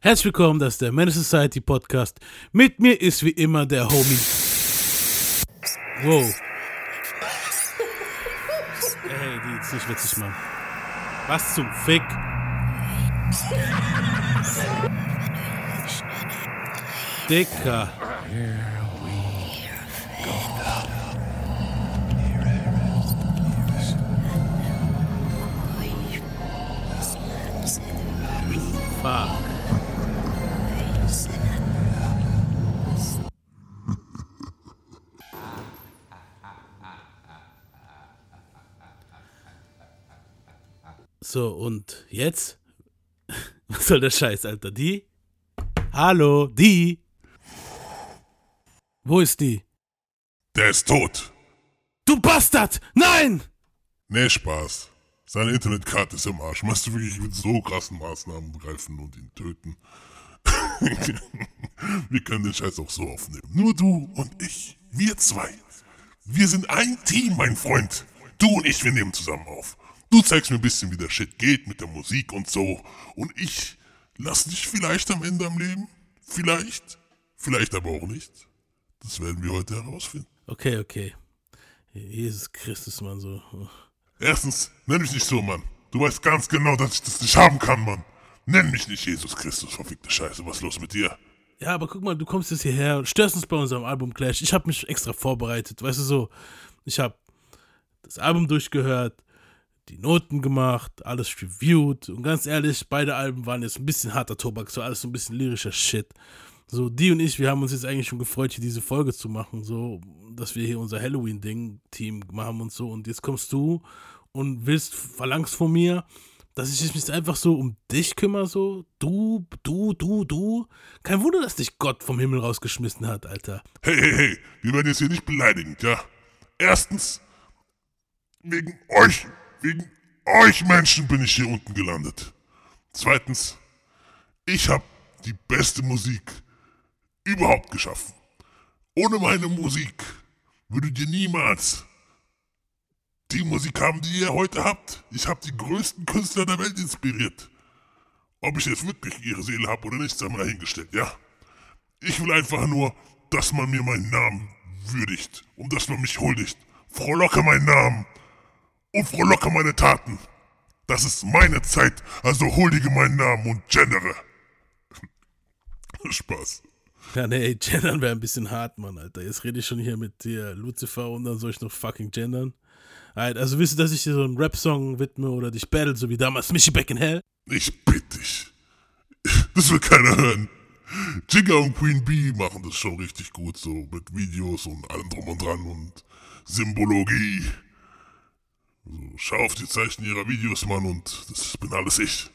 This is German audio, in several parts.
Herzlich willkommen, das ist der Man Society Podcast. Mit mir ist wie immer der Homie. Wow. Ey, die ist nicht witzig, Mann. Was zum Fick? Dicker. Fuck. So, und jetzt? Was soll der Scheiß, Alter? Die? Hallo, die? Wo ist die? Der ist tot. Du Bastard! Nein! Nee, Spaß. Seine Internetkarte ist im Arsch. Meinst du wirklich, ich will so krassen Maßnahmen greifen und ihn töten? wir können den Scheiß auch so aufnehmen. Nur du und ich. Wir zwei. Wir sind ein Team, mein Freund. Du und ich, wir nehmen zusammen auf. Du zeigst mir ein bisschen, wie der Shit geht mit der Musik und so. Und ich lass dich vielleicht am Ende am Leben. Vielleicht. Vielleicht aber auch nicht. Das werden wir heute herausfinden. Okay, okay. Jesus Christus, Mann, so. Erstens, nenn mich nicht so, Mann. Du weißt ganz genau, dass ich das nicht haben kann, Mann. Nenn mich nicht Jesus Christus, verfickte Scheiße. Was ist los mit dir? Ja, aber guck mal, du kommst jetzt hierher und störst uns bei unserem Album Clash. Ich habe mich extra vorbereitet, weißt du so. Ich habe das Album durchgehört, die Noten gemacht, alles reviewed und ganz ehrlich, beide Alben waren jetzt ein bisschen harter Tobak, so alles so ein bisschen lyrischer Shit. So, die und ich, wir haben uns jetzt eigentlich schon gefreut, hier diese Folge zu machen, so, dass wir hier unser Halloween-Ding-Team machen und so. Und jetzt kommst du und willst, verlangst von mir, dass ich mich einfach so um dich kümmere, so. Du, du, du, du. Kein Wunder, dass dich Gott vom Himmel rausgeschmissen hat, Alter. Hey, hey, hey, wir werden jetzt hier nicht beleidigend, ja? Erstens, wegen euch, wegen euch Menschen bin ich hier unten gelandet. Zweitens, ich habe die beste Musik überhaupt geschaffen. Ohne meine Musik würdet ihr niemals die Musik haben, die ihr heute habt. Ich habe die größten Künstler der Welt inspiriert. Ob ich jetzt wirklich ihre Seele habe oder nicht, sei mal hingestellt, ja? Ich will einfach nur, dass man mir meinen Namen würdigt und dass man mich huldigt. Frohlocke meinen Namen und frohlocke meine Taten. Das ist meine Zeit, also huldige meinen Namen und gendere. Spaß. Ja, nee, gendern wäre ein bisschen hart, Mann, Alter. Jetzt rede ich schon hier mit dir, Lucifer, und dann soll ich noch fucking gendern. Also willst du, dass ich dir so einen Rap-Song widme oder dich battle, so wie damals Michi Back in Hell? Ich bitte dich. Das will keiner hören. Jigga und Queen Bee machen das schon richtig gut, so mit Videos und allem drum und dran und Symbologie. Schau auf die Zeichen ihrer Videos, Mann, und das bin alles ich.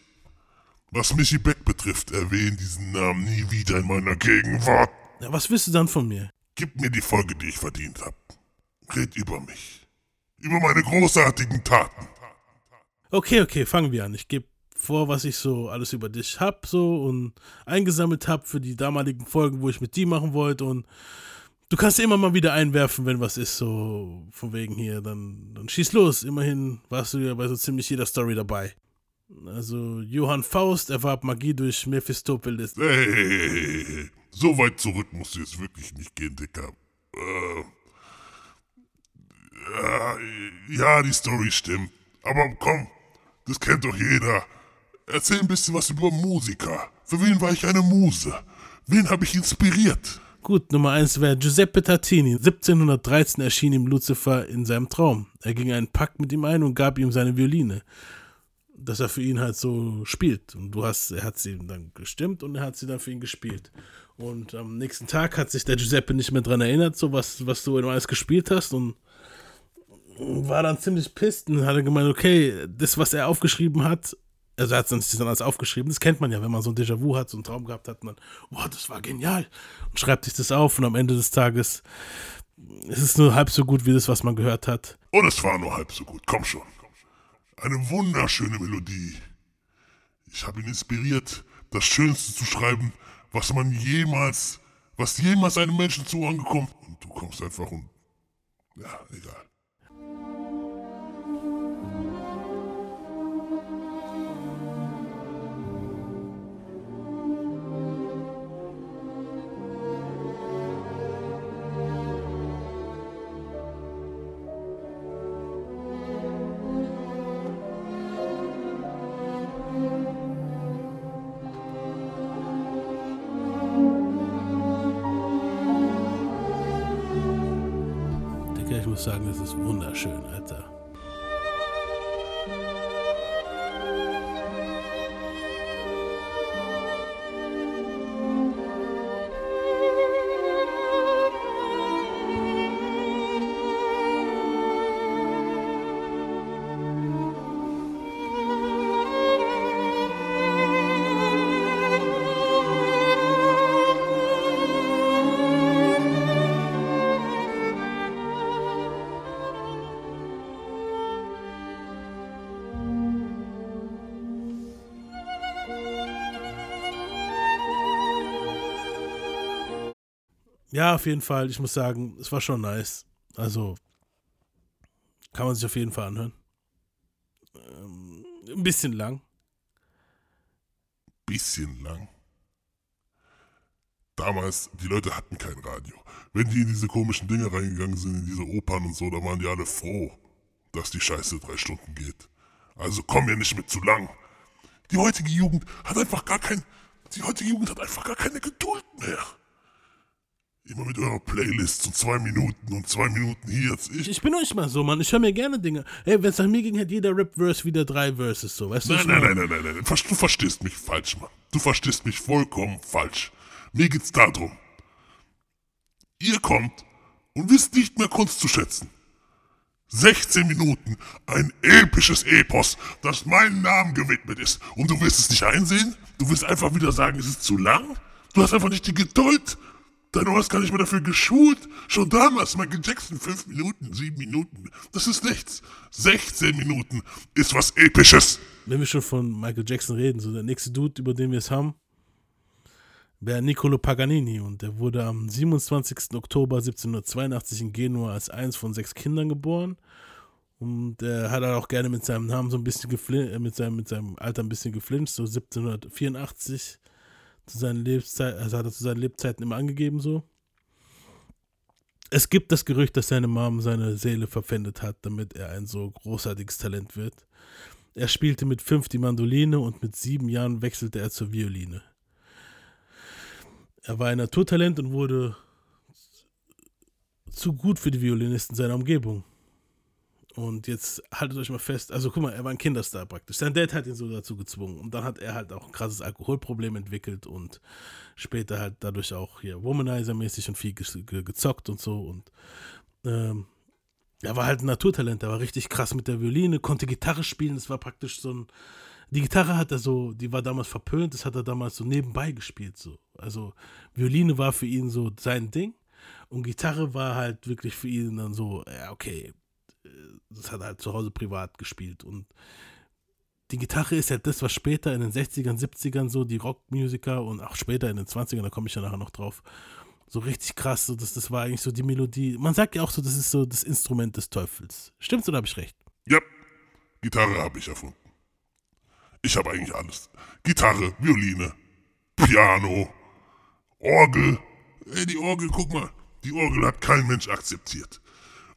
Was Michi Beck betrifft, erwähne diesen Namen nie wieder in meiner Gegenwart. Ja, was willst du dann von mir? Gib mir die Folge, die ich verdient habe. Red über mich. Über meine großartigen Taten. Okay, okay, fangen wir an. Ich gebe vor, was ich so alles über dich hab so und eingesammelt hab für die damaligen Folgen, wo ich mit dir machen wollte und du kannst immer mal wieder einwerfen, wenn was ist, so von wegen hier, dann, dann schieß los. Immerhin warst du ja bei so ziemlich jeder Story dabei. Also Johann Faust erwarb Magie durch Mephistopheles. Hey, hey, hey, hey, so weit zurück musst du jetzt wirklich nicht gehen, Dicker. Äh, ja, ja, die Story stimmt. Aber komm, das kennt doch jeder. Erzähl ein bisschen was über Musiker. Für wen war ich eine Muse? Wen habe ich inspiriert? Gut, Nummer 1 wäre Giuseppe Tartini. 1713 erschien ihm Lucifer in seinem Traum. Er ging einen Pakt mit ihm ein und gab ihm seine Violine. Dass er für ihn halt so spielt. Und du hast, er hat sie dann gestimmt und er hat sie dann für ihn gespielt. Und am nächsten Tag hat sich der Giuseppe nicht mehr dran erinnert, so was, was du alles gespielt hast und war dann ziemlich pisst und hat gemeint, okay, das, was er aufgeschrieben hat, also er hat es dann alles aufgeschrieben, das kennt man ja, wenn man so ein Déjà-vu hat, so einen Traum gehabt hat und dann, boah, das war genial und schreibt sich das auf und am Ende des Tages ist es nur halb so gut wie das, was man gehört hat. Und es war nur halb so gut, komm schon. Eine wunderschöne Melodie. Ich habe ihn inspiriert, das Schönste zu schreiben, was man jemals, was jemals einem Menschen zu angekommen. Und du kommst einfach und, ja, egal. Wunderschön, Alter. Ja, auf jeden Fall. Ich muss sagen, es war schon nice. Also, kann man sich auf jeden Fall anhören. Ähm, ein bisschen lang. Bisschen lang. Damals, die Leute hatten kein Radio. Wenn die in diese komischen Dinge reingegangen sind, in diese Opern und so, da waren die alle froh, dass die Scheiße drei Stunden geht. Also komm mir nicht mit zu lang. Die heutige Jugend hat einfach gar kein. Die heutige Jugend hat einfach gar keine Geduld mehr. Immer mit eurer Playlist und zwei Minuten und zwei Minuten hier. Ich, ich bin nicht mal so, Mann. Ich höre mir gerne Dinge. Ey, wenn es nach mir ging, hat jeder Rap-Verse wieder drei Verses so. Weißt du, nein, nein, nein, nein, nein, nein, nein. Du verstehst mich falsch, Mann. Du verstehst mich vollkommen falsch. Mir geht's darum. Ihr kommt und wisst nicht mehr Kunst zu schätzen. 16 Minuten, ein episches Epos, das meinem Namen gewidmet ist. Und du wirst es nicht einsehen? Du wirst einfach wieder sagen, es ist zu lang? Du hast einfach nicht die Geduld, Ohr ist gar nicht mehr dafür geschult. Schon damals, Michael Jackson, fünf Minuten, sieben Minuten. Das ist nichts. 16 Minuten ist was Episches. Wenn wir schon von Michael Jackson reden, so der nächste Dude, über den wir es haben, wäre Niccolo Paganini und der wurde am 27. Oktober 1782 in Genua als eins von sechs Kindern geboren. Und er hat auch gerne mit seinem Namen so ein bisschen geflinscht, äh, mit seinem, mit seinem Alter ein bisschen geflinscht, so 1784 zu seinen Lebzeiten, also hat er zu seinen Lebzeiten immer angegeben so. Es gibt das Gerücht, dass seine Mom seine Seele verpfändet hat, damit er ein so großartiges Talent wird. Er spielte mit fünf die Mandoline und mit sieben Jahren wechselte er zur Violine. Er war ein Naturtalent und wurde zu gut für die Violinisten seiner Umgebung. Und jetzt haltet euch mal fest, also guck mal, er war ein Kinderstar praktisch. Sein Dad hat ihn so dazu gezwungen. Und dann hat er halt auch ein krasses Alkoholproblem entwickelt und später halt dadurch auch hier Womanizer-mäßig und viel ge gezockt und so. Und ähm, er war halt ein Naturtalent, er war richtig krass mit der Violine, konnte Gitarre spielen, das war praktisch so ein. Die Gitarre hat er so, die war damals verpönt, das hat er damals so nebenbei gespielt. So. Also Violine war für ihn so sein Ding. Und Gitarre war halt wirklich für ihn dann so, ja, okay, das hat er halt zu Hause privat gespielt. Und die Gitarre ist ja das, was später in den 60ern, 70ern so die Rockmusiker und auch später in den 20ern, da komme ich ja nachher noch drauf, so richtig krass, so das, das war eigentlich so die Melodie. Man sagt ja auch so, das ist so das Instrument des Teufels. Stimmt's oder habe ich recht? Ja, Gitarre habe ich erfunden. Ich habe eigentlich alles. Gitarre, Violine, Piano, Orgel. Ey, die Orgel, guck mal, die Orgel hat kein Mensch akzeptiert.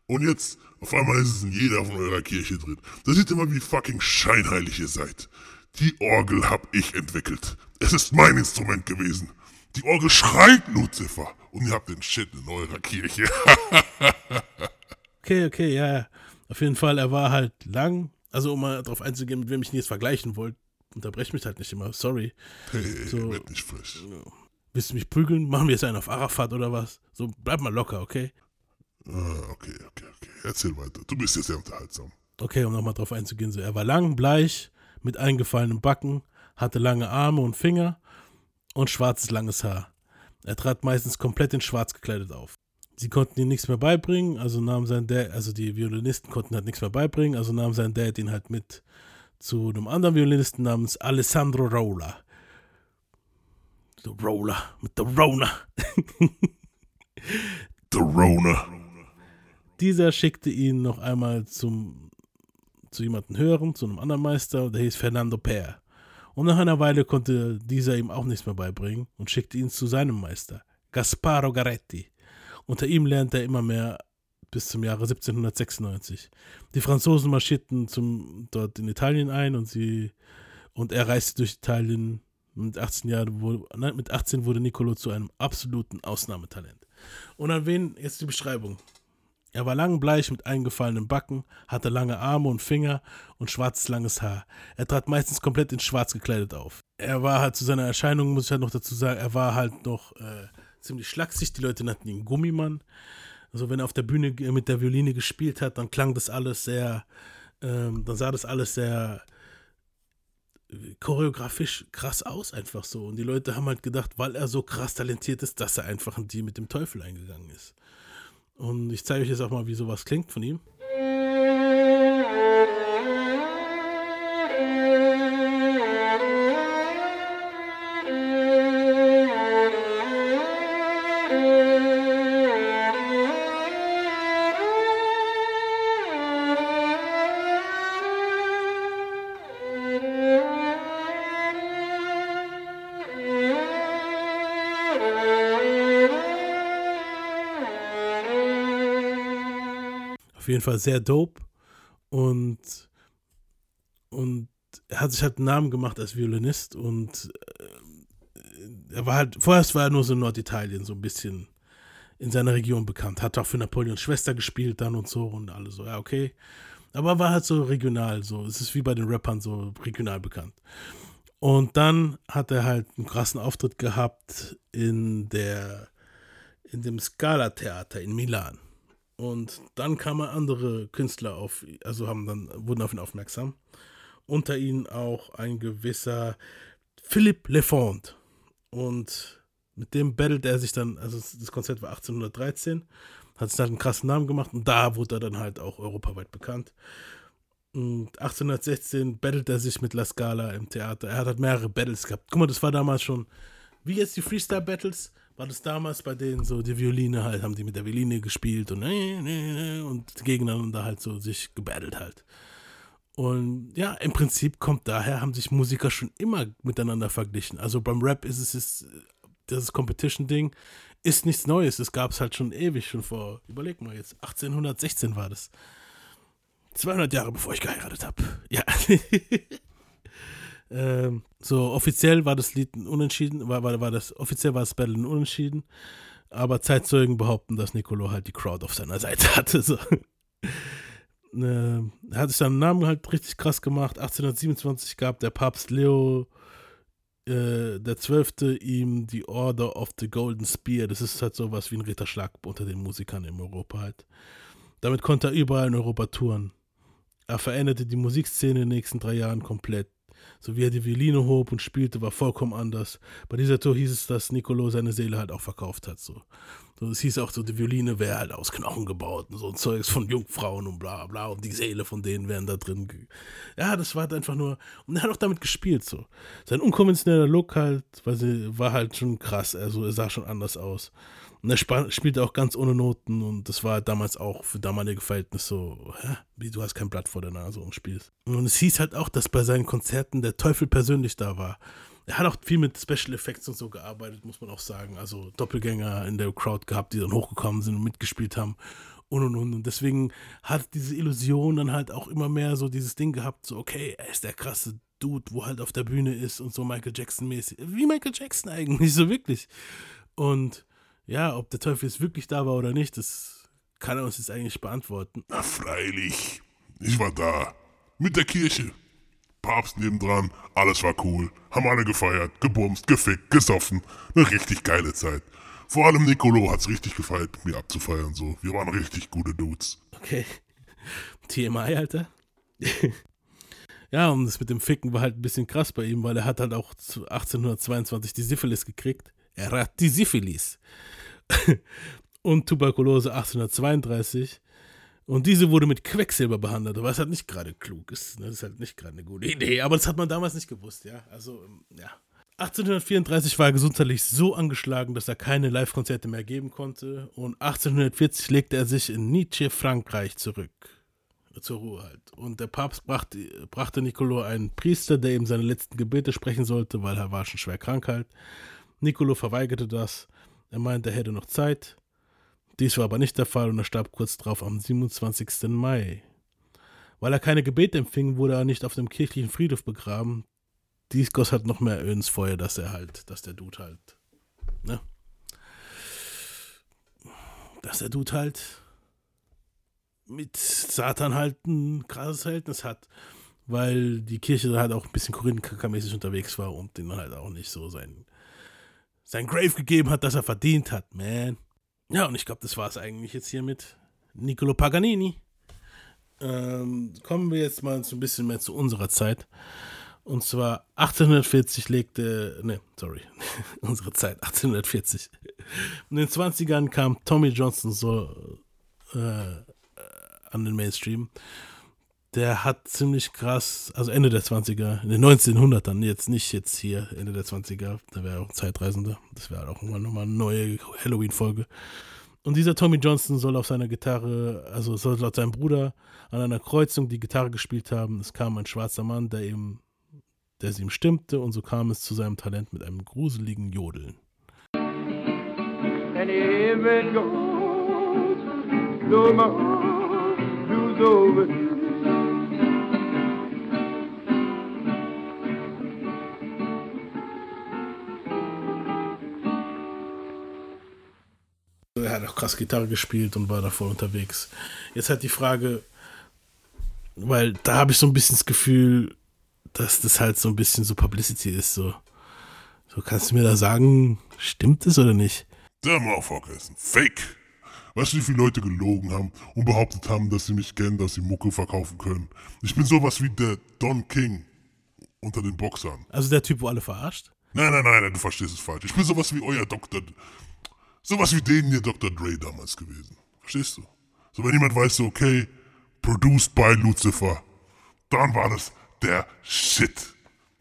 Und jetzt, auf einmal ist es in jeder von eurer Kirche drin. Da seht ihr mal, wie fucking scheinheilig ihr seid. Die Orgel hab ich entwickelt. Es ist mein Instrument gewesen. Die Orgel schreit Lucifer. Und ihr habt den Shit in eurer Kirche. okay, okay, ja. Auf jeden Fall, er war halt lang. Also, um mal drauf einzugehen, mit wem ich ihn jetzt vergleichen wollte, unterbrech mich halt nicht immer, sorry. Hey, so, werd nicht frisch. Willst du mich prügeln? Machen wir jetzt einen auf Arafat oder was? So, bleib mal locker, okay? Ah, okay, okay, okay. Erzähl weiter. Du bist jetzt sehr unterhaltsam. Okay, um nochmal drauf einzugehen. So, er war lang, bleich, mit eingefallenen Backen, hatte lange Arme und Finger und schwarzes, langes Haar. Er trat meistens komplett in schwarz gekleidet auf. Sie konnten ihm nichts mehr beibringen, also nahm sein Dad, also die Violinisten konnten halt nichts mehr beibringen, also nahm sein Dad ihn halt mit zu einem anderen Violinisten namens Alessandro Rolla. The Roller, mit der Rona. the Rona. Dieser schickte ihn noch einmal zum, zu jemandem höheren, zu einem anderen Meister, der hieß Fernando Per. Und nach einer Weile konnte dieser ihm auch nichts mehr beibringen und schickte ihn zu seinem Meister, Gasparo Garetti. Unter ihm lernte er immer mehr bis zum Jahre 1796. Die Franzosen marschierten zum, dort in Italien ein und, sie, und er reiste durch Italien. Mit 18, Jahren wurde, nein, mit 18 wurde Nicolo zu einem absoluten Ausnahmetalent. Und an wen, jetzt die Beschreibung. Er war lang bleich mit eingefallenen Backen, hatte lange Arme und Finger und schwarzes langes Haar. Er trat meistens komplett in schwarz gekleidet auf. Er war halt zu seiner Erscheinung, muss ich halt noch dazu sagen, er war halt noch äh, ziemlich schlaksig. Die Leute nannten ihn Gummimann. Also wenn er auf der Bühne mit der Violine gespielt hat, dann klang das alles sehr, ähm, dann sah das alles sehr äh, choreografisch krass aus, einfach so. Und die Leute haben halt gedacht, weil er so krass talentiert ist, dass er einfach in die mit dem Teufel eingegangen ist. Und ich zeige euch jetzt auch mal, wie sowas klingt von ihm. Jeden Fall sehr dope. Und, und er hat sich halt einen Namen gemacht als Violinist und äh, er war halt, vorerst war er nur so in Norditalien so ein bisschen in seiner Region bekannt. Hat auch für Napoleons Schwester gespielt dann und so und alle so, ja, okay. Aber war halt so regional, so. Es ist wie bei den Rappern so regional bekannt. Und dann hat er halt einen krassen Auftritt gehabt in der, in dem Scala-Theater in Milan. Und dann kamen andere Künstler auf, also haben dann, wurden auf ihn aufmerksam. Unter ihnen auch ein gewisser Philippe Lefond. Und mit dem battelt er sich dann, also das Konzert war 1813, hat sich dann einen krassen Namen gemacht und da wurde er dann halt auch europaweit bekannt. Und 1816 battelt er sich mit La Scala im Theater. Er hat halt mehrere Battles gehabt. Guck mal, das war damals schon, wie jetzt die Freestyle-Battles, war das damals bei denen so, die Violine halt, haben die mit der Violine gespielt und, und gegeneinander halt so sich gebattelt halt. Und ja, im Prinzip kommt daher, haben sich Musiker schon immer miteinander verglichen. Also beim Rap ist es, ist, das Competition-Ding ist nichts Neues. Das gab es halt schon ewig, schon vor, überleg mal jetzt, 1816 war das. 200 Jahre bevor ich geheiratet habe. Ja. Ähm, so offiziell war das Lied Unentschieden, war, war, war das, offiziell war das Battle Unentschieden, aber Zeitzeugen behaupten, dass Nicolo halt die Crowd auf seiner Seite hatte. So. Ähm, er hat sich seinen Namen halt richtig krass gemacht. 1827 gab der Papst Leo äh, der Zwölfte ihm die Order of the Golden Spear. Das ist halt sowas wie ein Ritterschlag unter den Musikern in Europa halt. Damit konnte er überall in Europa touren. Er veränderte die Musikszene in den nächsten drei Jahren komplett. So wie er die Violine hob und spielte, war vollkommen anders. Bei dieser Tour hieß es, dass Nicolo seine Seele halt auch verkauft hat. So. so es hieß auch so, die Violine wäre halt aus Knochen gebaut und so ein Zeugs von Jungfrauen und bla bla und die Seele von denen wären da drin. Ja, das war halt einfach nur. Und er hat auch damit gespielt. so. Sein unkonventioneller Look halt, weil sie, war halt schon krass. Also er sah schon anders aus. Und er spielte auch ganz ohne Noten und das war damals auch für damalige Verhältnisse so, hä? wie du hast kein Blatt vor der Nase und spielst. Und es hieß halt auch, dass bei seinen Konzerten der Teufel persönlich da war. Er hat auch viel mit Special Effects und so gearbeitet, muss man auch sagen. Also Doppelgänger in der Crowd gehabt, die dann hochgekommen sind und mitgespielt haben und und und. Und deswegen hat diese Illusion dann halt auch immer mehr so dieses Ding gehabt, so, okay, er ist der krasse Dude, wo halt auf der Bühne ist und so Michael Jackson-mäßig. Wie Michael Jackson eigentlich, so wirklich. Und ja, ob der Teufel jetzt wirklich da war oder nicht, das kann er uns jetzt eigentlich beantworten. Na freilich. Ich war da. Mit der Kirche. Papst nebendran, alles war cool. Haben alle gefeiert, gebumst, gefickt, gesoffen. Eine richtig geile Zeit. Vor allem Nicolo hat's richtig gefeiert, mit mir abzufeiern. So, wir waren richtig gute Dudes. Okay. TMI, Alter. ja, und das mit dem Ficken war halt ein bisschen krass bei ihm, weil er hat halt auch 1822 die Syphilis gekriegt. Er hat die Syphilis. und Tuberkulose 1832. Und diese wurde mit Quecksilber behandelt, was halt nicht gerade klug ist. Ne? Das ist halt nicht gerade eine gute Idee, aber das hat man damals nicht gewusst, ja. Also, ähm, ja. 1834 war er gesundheitlich so angeschlagen, dass er keine Live-Konzerte mehr geben konnte. Und 1840 legte er sich in Nietzsche, Frankreich zurück. Zur Ruhe halt. Und der Papst brachte, brachte Nicolo einen Priester, der ihm seine letzten Gebete sprechen sollte, weil er war schon schwer krank halt. Nicolo verweigerte das. Er meinte, er hätte noch Zeit. Dies war aber nicht der Fall und er starb kurz darauf am 27. Mai. Weil er keine Gebete empfing, wurde er nicht auf dem kirchlichen Friedhof begraben. Dies goss halt noch mehr Öl ins Feuer, dass er halt, dass der Dude halt, ne? Dass der Dude halt mit Satan halt ein krasses Verhältnis hat, weil die Kirche da halt auch ein bisschen Korinthenkacker-mäßig unterwegs war und den halt auch nicht so sein, sein Grave gegeben hat, das er verdient hat, man. Ja, und ich glaube, das war es eigentlich jetzt hier mit Niccolo Paganini. Ähm, kommen wir jetzt mal so ein bisschen mehr zu unserer Zeit. Und zwar 1840 legte, ne, sorry, unsere Zeit, 1840. In den 20ern kam Tommy Johnson so äh, an den Mainstream. Der hat ziemlich krass, also Ende der 20er, in den 1900ern, jetzt nicht jetzt hier, Ende der 20er, da wäre auch ein Zeitreisender. Das wäre auch irgendwann nochmal eine neue Halloween-Folge. Und dieser Tommy Johnson soll auf seiner Gitarre, also soll laut seinem Bruder an einer Kreuzung die Gitarre gespielt haben. Es kam ein schwarzer Mann, der ihm, der sie ihm stimmte, und so kam es zu seinem Talent mit einem gruseligen Jodeln. It goes, no more, lose Er hat auch krass Gitarre gespielt und war davor unterwegs. Jetzt halt die Frage, weil da habe ich so ein bisschen das Gefühl, dass das halt so ein bisschen so Publicity ist. So, so kannst du mir da sagen, stimmt es oder nicht? Der Motherfucker ist ein Fake. Weißt du, wie viele Leute gelogen haben und behauptet haben, dass sie mich kennen, dass sie Mucke verkaufen können? Ich bin sowas wie der Don King unter den Boxern. Also der Typ, wo alle verarscht? Nein, nein, nein, nein du verstehst es falsch. Ich bin sowas wie euer Doktor. Sowas wie den hier Dr. Dre damals gewesen. Verstehst du? So, wenn jemand weiß, okay, produced by Lucifer, dann war das der Shit.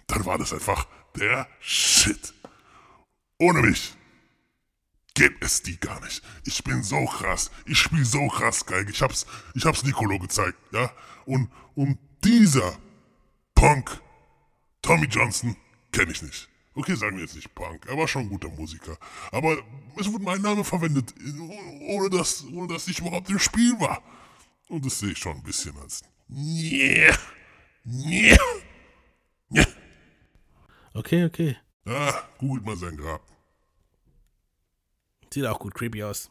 Dann war das einfach der Shit. Ohne mich gibt es die gar nicht. Ich bin so krass. Ich spiele so krass Geige. Ich hab's, ich hab's Nicolo gezeigt, ja? Und, und dieser Punk, Tommy Johnson, kenne ich nicht. Okay, sagen wir jetzt nicht Punk, er war schon ein guter Musiker. Aber es wurde mein Name verwendet, ohne dass, ohne dass ich überhaupt im Spiel war. Und das sehe ich schon ein bisschen als. Yeah. Yeah. Yeah. Okay, okay. Ah, googelt mal sein Grab. Sieht auch gut creepy aus.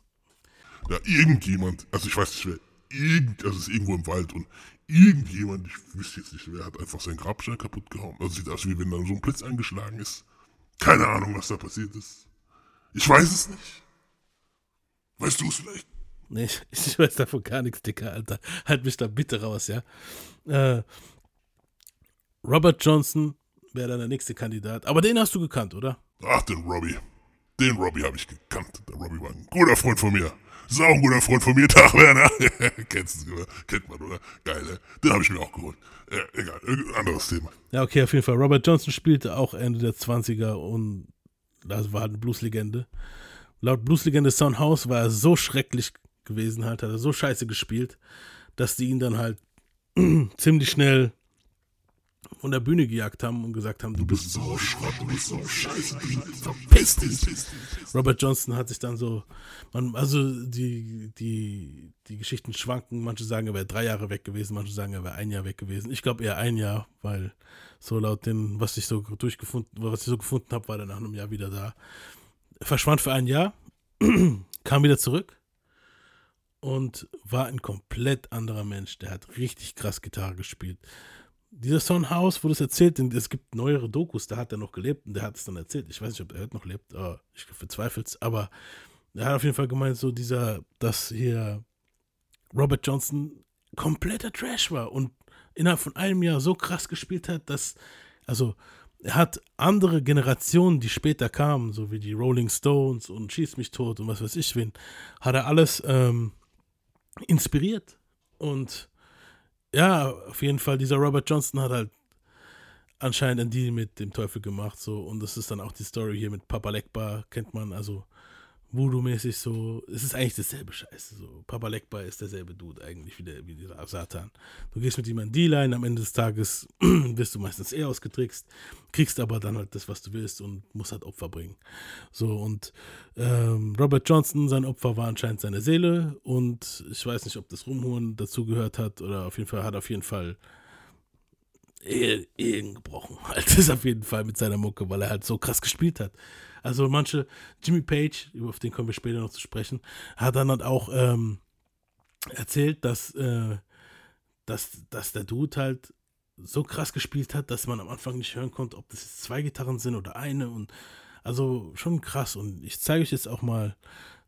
Ja, irgendjemand, also ich weiß nicht wer, irgend, also es ist irgendwo im Wald und irgendjemand, ich wüsste jetzt nicht wer, hat einfach seinen Grabstein kaputt gehauen. Also sieht aus wie wenn da so ein Blitz eingeschlagen ist. Keine Ahnung, was da passiert ist. Ich weiß es nicht. Weißt du es vielleicht? Nee, ich weiß davon gar nichts, Dicker, Alter. Halt mich da bitte raus, ja. Äh, Robert Johnson wäre dann der nächste Kandidat. Aber den hast du gekannt, oder? Ach, den Robbie. Den Robbie habe ich gekannt. Der Robbie war ein guter Freund von mir. Sau ein guter Freund von mir, Tag Werner. Kennst du, kennt man, oder? Geil, ne? Den habe ich mir auch geholt. Ja, egal, anderes Thema. Ja, okay, auf jeden Fall. Robert Johnson spielte auch Ende der 20er und das war eine Blueslegende. Laut Blueslegende Soundhouse war er so schrecklich gewesen, halt, hat er so scheiße gespielt, dass die ihn dann halt ziemlich schnell von der Bühne gejagt haben und gesagt haben, du bist so Schrott, du bist so scheiße, verpiss dich. Robert Johnson hat sich dann so, man, also die, die, die Geschichten schwanken, manche sagen, er wäre drei Jahre weg gewesen, manche sagen, er wäre ein Jahr weg gewesen. Ich glaube eher ein Jahr, weil so laut dem, was ich so durchgefunden, was ich so gefunden habe, war er nach einem Jahr wieder da. Verschwand für ein Jahr, kam wieder zurück und war ein komplett anderer Mensch. Der hat richtig krass Gitarre gespielt dieser Son House, wo das erzählt, denn es gibt neuere Dokus, da hat er noch gelebt und der hat es dann erzählt. Ich weiß nicht, ob er heute noch lebt, aber ich verzweifle es. Aber er hat auf jeden Fall gemeint, so dieser, dass hier Robert Johnson kompletter Trash war und innerhalb von einem Jahr so krass gespielt hat, dass, also, er hat andere Generationen, die später kamen, so wie die Rolling Stones und Schieß mich tot und was weiß ich wen, hat er alles ähm, inspiriert. Und ja, auf jeden Fall, dieser Robert Johnson hat halt anscheinend einen Deal mit dem Teufel gemacht, so, und das ist dann auch die Story hier mit Papa Lekba, kennt man, also Voodoo-mäßig so, es ist eigentlich dasselbe Scheiße. So. Papa Lekba ist derselbe Dude eigentlich wie, der, wie dieser Satan. Du gehst mit ihm an die Line, am Ende des Tages wirst du meistens eher ausgetrickst, kriegst aber dann halt das, was du willst und musst halt Opfer bringen. So, und ähm, Robert Johnson, sein Opfer war anscheinend seine Seele und ich weiß nicht, ob das Rumhuren dazugehört hat oder auf jeden Fall hat auf jeden Fall Ehen gebrochen. Halt ist auf jeden Fall mit seiner Mucke, weil er halt so krass gespielt hat. Also manche, Jimmy Page, auf den kommen wir später noch zu sprechen, hat dann halt auch ähm, erzählt, dass, äh, dass, dass der Dude halt so krass gespielt hat, dass man am Anfang nicht hören konnte, ob das jetzt zwei Gitarren sind oder eine und also schon krass und ich zeige euch jetzt auch mal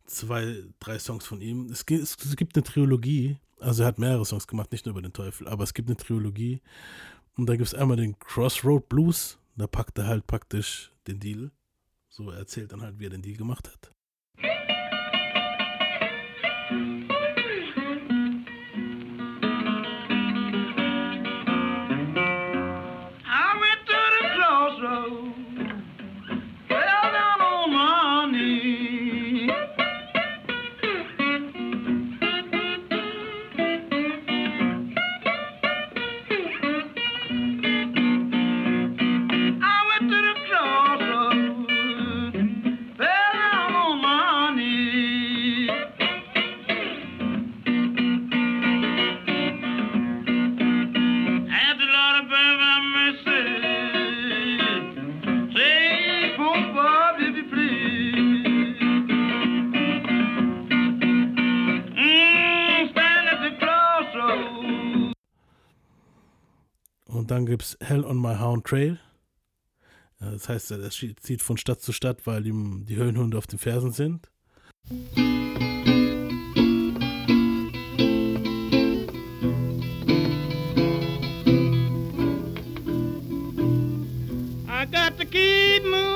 zwei, drei Songs von ihm. Es gibt, es gibt eine Trilogie, also er hat mehrere Songs gemacht, nicht nur über den Teufel, aber es gibt eine Trilogie und da gibt es einmal den Crossroad Blues, da packt er halt praktisch den Deal. So er erzählt dann halt, wie er den Deal gemacht hat. Gibt es Hell on My Hound Trail. Das heißt, er zieht von Stadt zu Stadt, weil ihm die Höhenhunde auf den Fersen sind. I got to keep moving,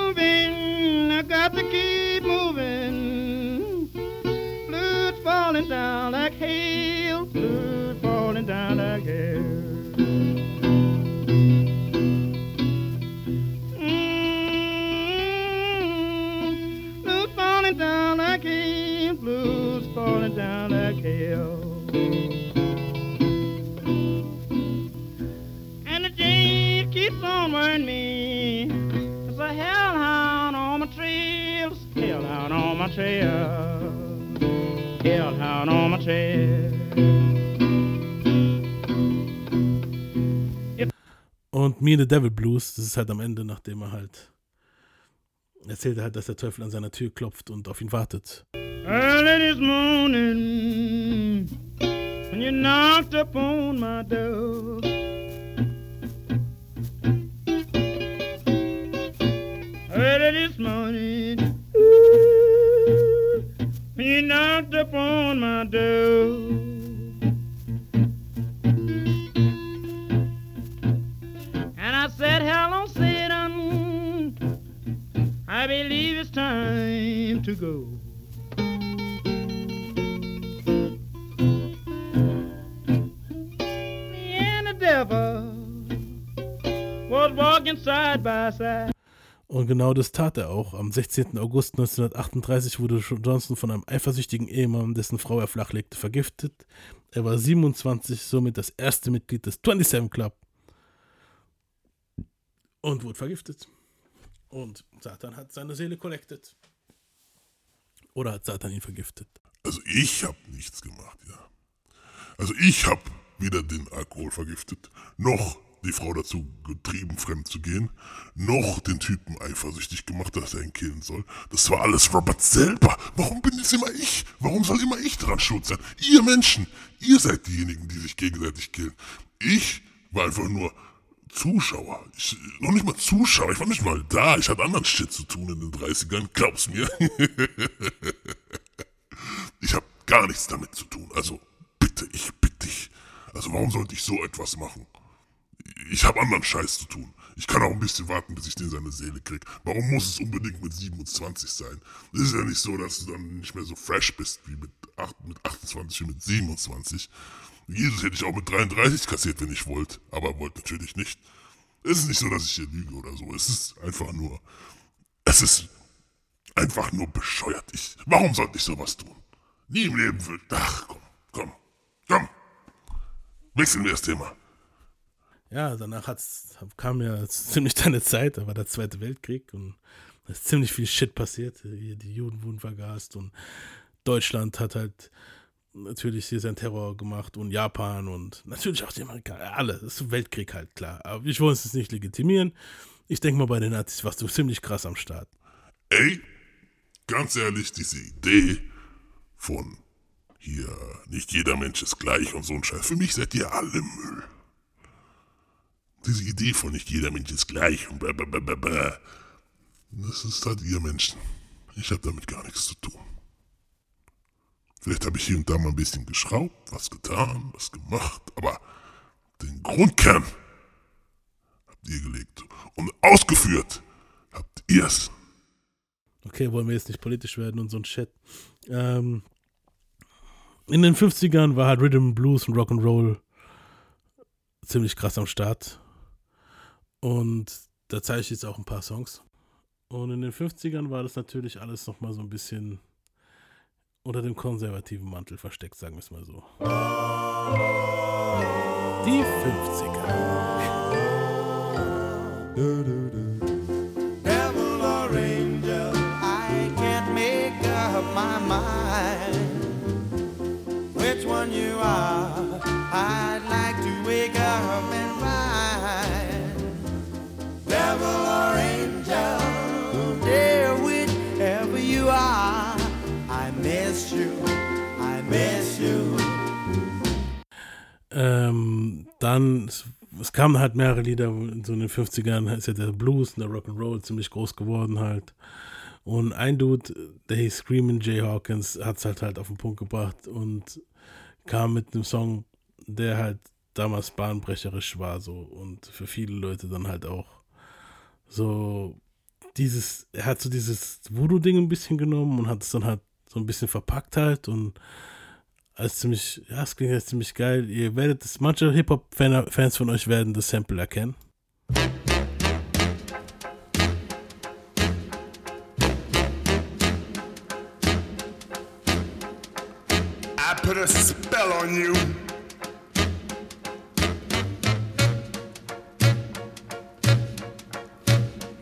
my trail, hellhound on my trail. Und Me the Devil Blues, das ist halt am Ende, nachdem er halt erzählt er halt, dass der Teufel an seiner Tür klopft und auf ihn wartet. Early this morning, when you knocked upon my door. Early this morning, when you knocked upon my door. And I said, hello, Satan, I believe it's time to go. Und genau das tat er auch. Am 16. August 1938 wurde Johnson von einem eifersüchtigen Ehemann, dessen Frau er flachlegte, vergiftet. Er war 27, somit das erste Mitglied des 27 Club. Und wurde vergiftet. Und Satan hat seine Seele collected. Oder hat Satan ihn vergiftet? Also ich habe nichts gemacht, ja. Also ich habe weder den Alkohol vergiftet, noch die Frau dazu getrieben, fremd zu gehen, noch den Typen eifersüchtig gemacht, dass er ihn killen soll. Das war alles Robert selber. Warum bin es immer ich? Warum soll immer ich dran schuld sein? Ihr Menschen, ihr seid diejenigen, die sich gegenseitig killen. Ich war einfach nur Zuschauer. Ich, noch nicht mal Zuschauer, ich war nicht mal da. Ich hatte anderen Shit zu tun in den 30ern, glaub's mir. ich habe gar nichts damit zu tun. Also bitte, ich bitte dich. Also warum sollte ich so etwas machen? Ich habe anderen Scheiß zu tun. Ich kann auch ein bisschen warten, bis ich den seine Seele krieg. Warum muss es unbedingt mit 27 sein? Es ist ja nicht so, dass du dann nicht mehr so fresh bist wie mit, 8, mit 28 und mit 27. Jesus hätte ich auch mit 33 kassiert, wenn ich wollte, aber wollte natürlich nicht. Es ist nicht so, dass ich hier lüge oder so. Es ist einfach nur. Es ist einfach nur bescheuert. Ich, warum sollte ich sowas tun? Nie im Leben will. Ach, komm, komm, komm. Wechseln wir das Thema ja, danach hat's, kam ja ziemlich deine Zeit, da war der Zweite Weltkrieg und da ist ziemlich viel Shit passiert. Die Juden wurden vergast und Deutschland hat halt natürlich hier seinen Terror gemacht und Japan und natürlich auch die Amerikaner, alle. Das ist Weltkrieg halt, klar. Aber ich wollte es nicht legitimieren. Ich denke mal, bei den Nazis warst du ziemlich krass am Start. Ey, ganz ehrlich, diese Idee von hier, nicht jeder Mensch ist gleich und so ein Scheiß. Für mich seid ihr alle Müll. Diese Idee von nicht jeder Mensch ist gleich und blablabla. Das ist halt ihr Menschen. Ich habe damit gar nichts zu tun. Vielleicht habe ich hier und da mal ein bisschen geschraubt, was getan, was gemacht, aber den Grundkern habt ihr gelegt und ausgeführt habt ihr's. Okay, wollen wir jetzt nicht politisch werden und so ein Chat. Ähm, in den 50ern war halt Rhythm, Blues und Rock'n'Roll ziemlich krass am Start. Und da zeige ich jetzt auch ein paar Songs. Und in den 50ern war das natürlich alles nochmal so ein bisschen unter dem konservativen Mantel versteckt, sagen wir es mal so. Die 50er. Devil or angel, I can't make up my mind which one you are. Dann, es, es kamen halt mehrere Lieder, so in den 50ern ist ja der Blues und der Rock'n'Roll ziemlich groß geworden halt. Und ein Dude, der hieß Screamin' Jay Hawkins, hat es halt halt auf den Punkt gebracht und kam mit einem Song, der halt damals bahnbrecherisch war so und für viele Leute dann halt auch so dieses, er hat so dieses Voodoo-Ding ein bisschen genommen und hat es dann halt so ein bisschen verpackt halt und als ziemlich, ja, es klingt jetzt ziemlich geil. Ihr werdet es, manche Hip-Hop-Fans von euch werden das Sample erkennen. I put a spell on you.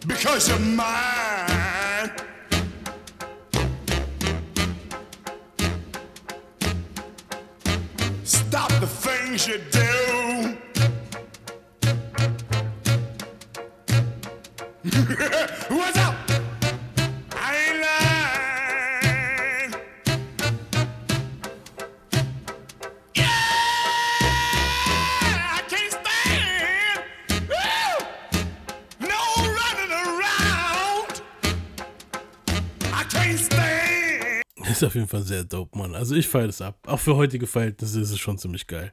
Because you're mine. The things jeden Fall sehr dope, Mann. Also ich feiere das ab. Auch für heutige Verhältnisse ist es schon ziemlich geil.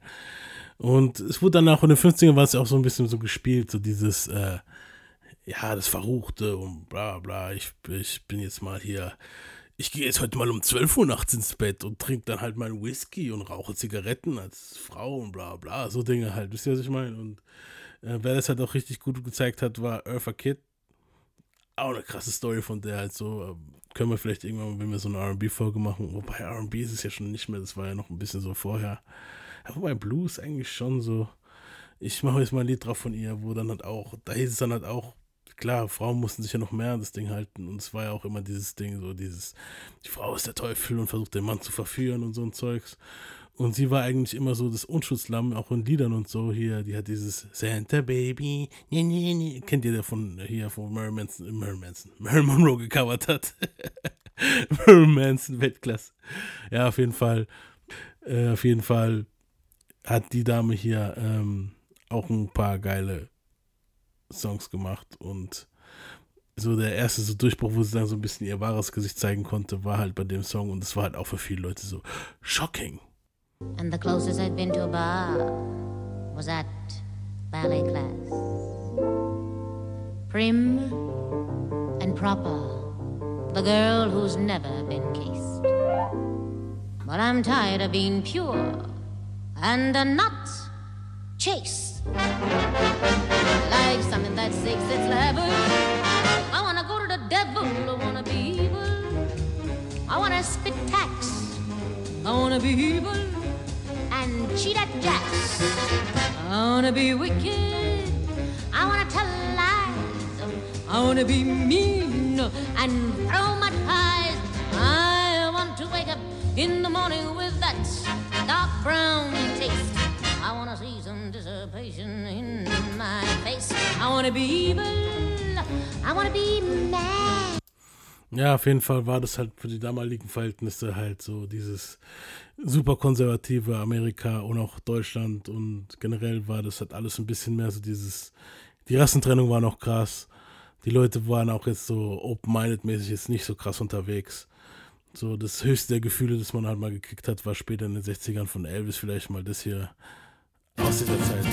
Und es wurde danach in den 50ern war es ja auch so ein bisschen so gespielt, so dieses, äh, ja, das Verruchte und bla bla. Ich, ich bin jetzt mal hier, ich gehe jetzt heute mal um 12 Uhr nachts ins Bett und trinke dann halt meinen Whisky und rauche Zigaretten als Frau und bla bla. So Dinge halt, wisst ihr, was ich meine? Und äh, wer das halt auch richtig gut gezeigt hat, war Eartha Kitt. Auch eine krasse Story von der halt so. Können wir vielleicht irgendwann, wenn wir so eine RB-Folge machen. Wobei RB ist es ja schon nicht mehr, das war ja noch ein bisschen so vorher. Ja, wobei Blues eigentlich schon so. Ich mache jetzt mal ein Lied drauf von ihr, wo dann halt auch, da hieß es dann halt auch, klar, Frauen mussten sich ja noch mehr an das Ding halten. Und es war ja auch immer dieses Ding, so dieses, die Frau ist der Teufel und versucht den Mann zu verführen und so ein Zeugs. Und sie war eigentlich immer so das Unschutzlamm, auch in Liedern und so. Hier, die hat dieses Santa Baby, nee, nee, nee. kennt ihr der von hier von Mary Manson, Mary Manson, Mary Monroe gecovert hat. Mary Manson, Weltklasse. Ja, auf jeden Fall, äh, auf jeden Fall hat die Dame hier ähm, auch ein paar geile Songs gemacht und so der erste so Durchbruch, wo sie dann so ein bisschen ihr wahres Gesicht zeigen konnte, war halt bei dem Song und das war halt auch für viele Leute so shocking. And the closest I'd been to a bar was at ballet class. Prim and proper, the girl who's never been kissed. But I'm tired of being pure and uh, not chaste. Like something that seeks its level. I wanna go to the devil, I wanna be evil. I wanna spit tax. I wanna be evil and cheat at jacks. I wanna be wicked. I wanna tell lies. I wanna be mean and throw my ties. I want to wake up in the morning with that dark brown taste. I wanna see some dissipation in my face. I wanna be evil. I wanna be mad. Ja, auf jeden Fall war das halt für die damaligen Verhältnisse halt so dieses super konservative Amerika und auch Deutschland und generell war das halt alles ein bisschen mehr so dieses, die Rassentrennung war noch krass. Die Leute waren auch jetzt so open-minded-mäßig jetzt nicht so krass unterwegs. So das höchste der Gefühle, das man halt mal gekriegt hat, war später in den 60ern von Elvis vielleicht mal das hier aus dieser Zeit.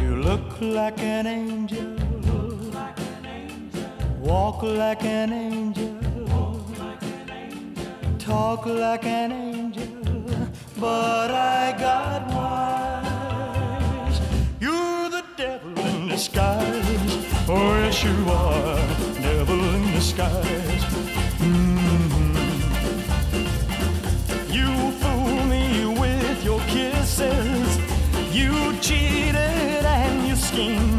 You look like an angel. Walk like an angel. Talk like an angel. But I got wise. You're the devil in disguise. Oh, yes, you are. Devil in disguise. Mhm. You fool me with your kisses. You cheated and you schemed.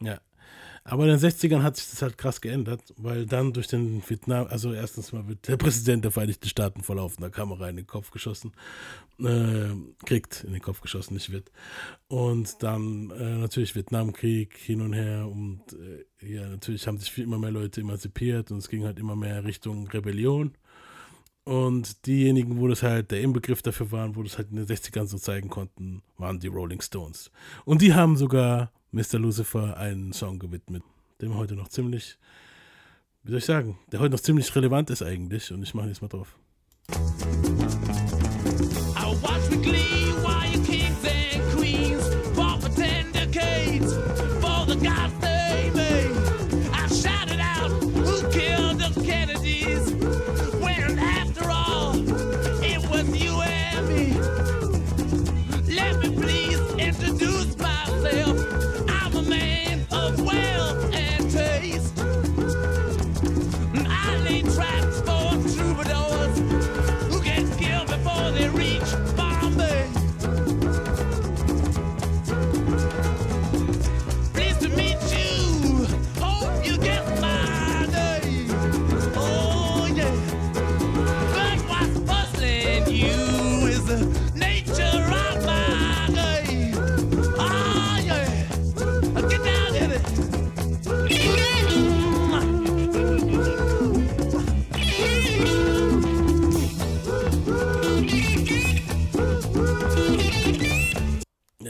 Ja. Aber in den 60ern hat sich das halt krass geändert, weil dann durch den Vietnam, also erstens mal wird der Präsident der Vereinigten Staaten vor laufender Kamera in den Kopf geschossen, äh, kriegt in den Kopf geschossen, nicht wird. Und dann äh, natürlich Vietnamkrieg hin und her und äh, ja, natürlich haben sich viel, immer mehr Leute emanzipiert und es ging halt immer mehr Richtung Rebellion. Und diejenigen, wo das halt der Inbegriff dafür waren, wo das halt in den 60ern so zeigen konnten, waren die Rolling Stones. Und die haben sogar Mr. Lucifer einen Song gewidmet, dem heute noch ziemlich, wie soll ich sagen, der heute noch ziemlich relevant ist eigentlich. Und ich mache jetzt mal drauf. I watch with glee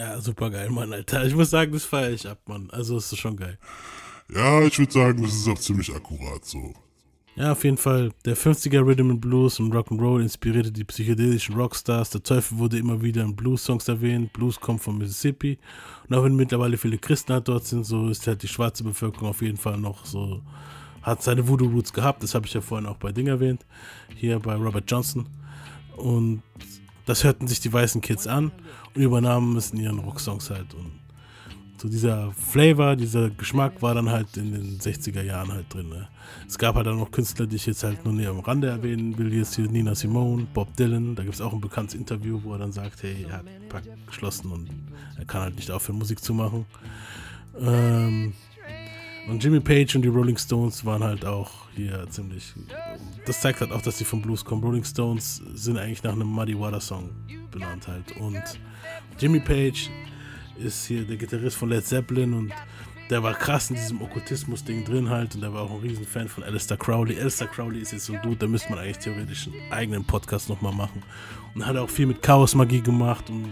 Ja, super geil, Mann, Alter. Ich muss sagen, das feiere ich ab, Mann. Also ist schon geil. Ja, ich würde sagen, das ist auch ziemlich akkurat so. Ja, auf jeden Fall. Der 50er Rhythm and Blues und Rock'n'Roll inspirierte die psychedelischen Rockstars. Der Teufel wurde immer wieder in Blues-Songs erwähnt. Blues kommt von Mississippi. Und auch wenn mittlerweile viele Christen halt dort sind, so ist halt die schwarze Bevölkerung auf jeden Fall noch so, hat seine Voodoo-Roots gehabt. Das habe ich ja vorhin auch bei Ding erwähnt. Hier bei Robert Johnson. Und das hörten sich die weißen Kids an und übernahmen es in ihren Rocksongs halt. Und so dieser Flavor, dieser Geschmack war dann halt in den 60er Jahren halt drin. Ne? Es gab halt dann noch Künstler, die ich jetzt halt nur näher am Rande erwähnen will. Jetzt hier Nina Simone, Bob Dylan. Da gibt es auch ein bekanntes Interview, wo er dann sagt, hey, er hat einen Pakt geschlossen und er kann halt nicht aufhören, Musik zu machen. Ähm, und Jimmy Page und die Rolling Stones waren halt auch hier ziemlich. Das zeigt halt auch, dass sie vom Blues kommen. Rolling Stones sind eigentlich nach einem Muddy Water Song benannt halt. Und Jimmy Page ist hier der Gitarrist von Led Zeppelin und der war krass in diesem Okkultismus-Ding drin halt und der war auch ein Riesenfan von Alistair Crowley. Alistair Crowley ist jetzt so ein Dude, da müsste man eigentlich theoretisch einen eigenen Podcast nochmal machen. Und hat auch viel mit Chaos-Magie gemacht und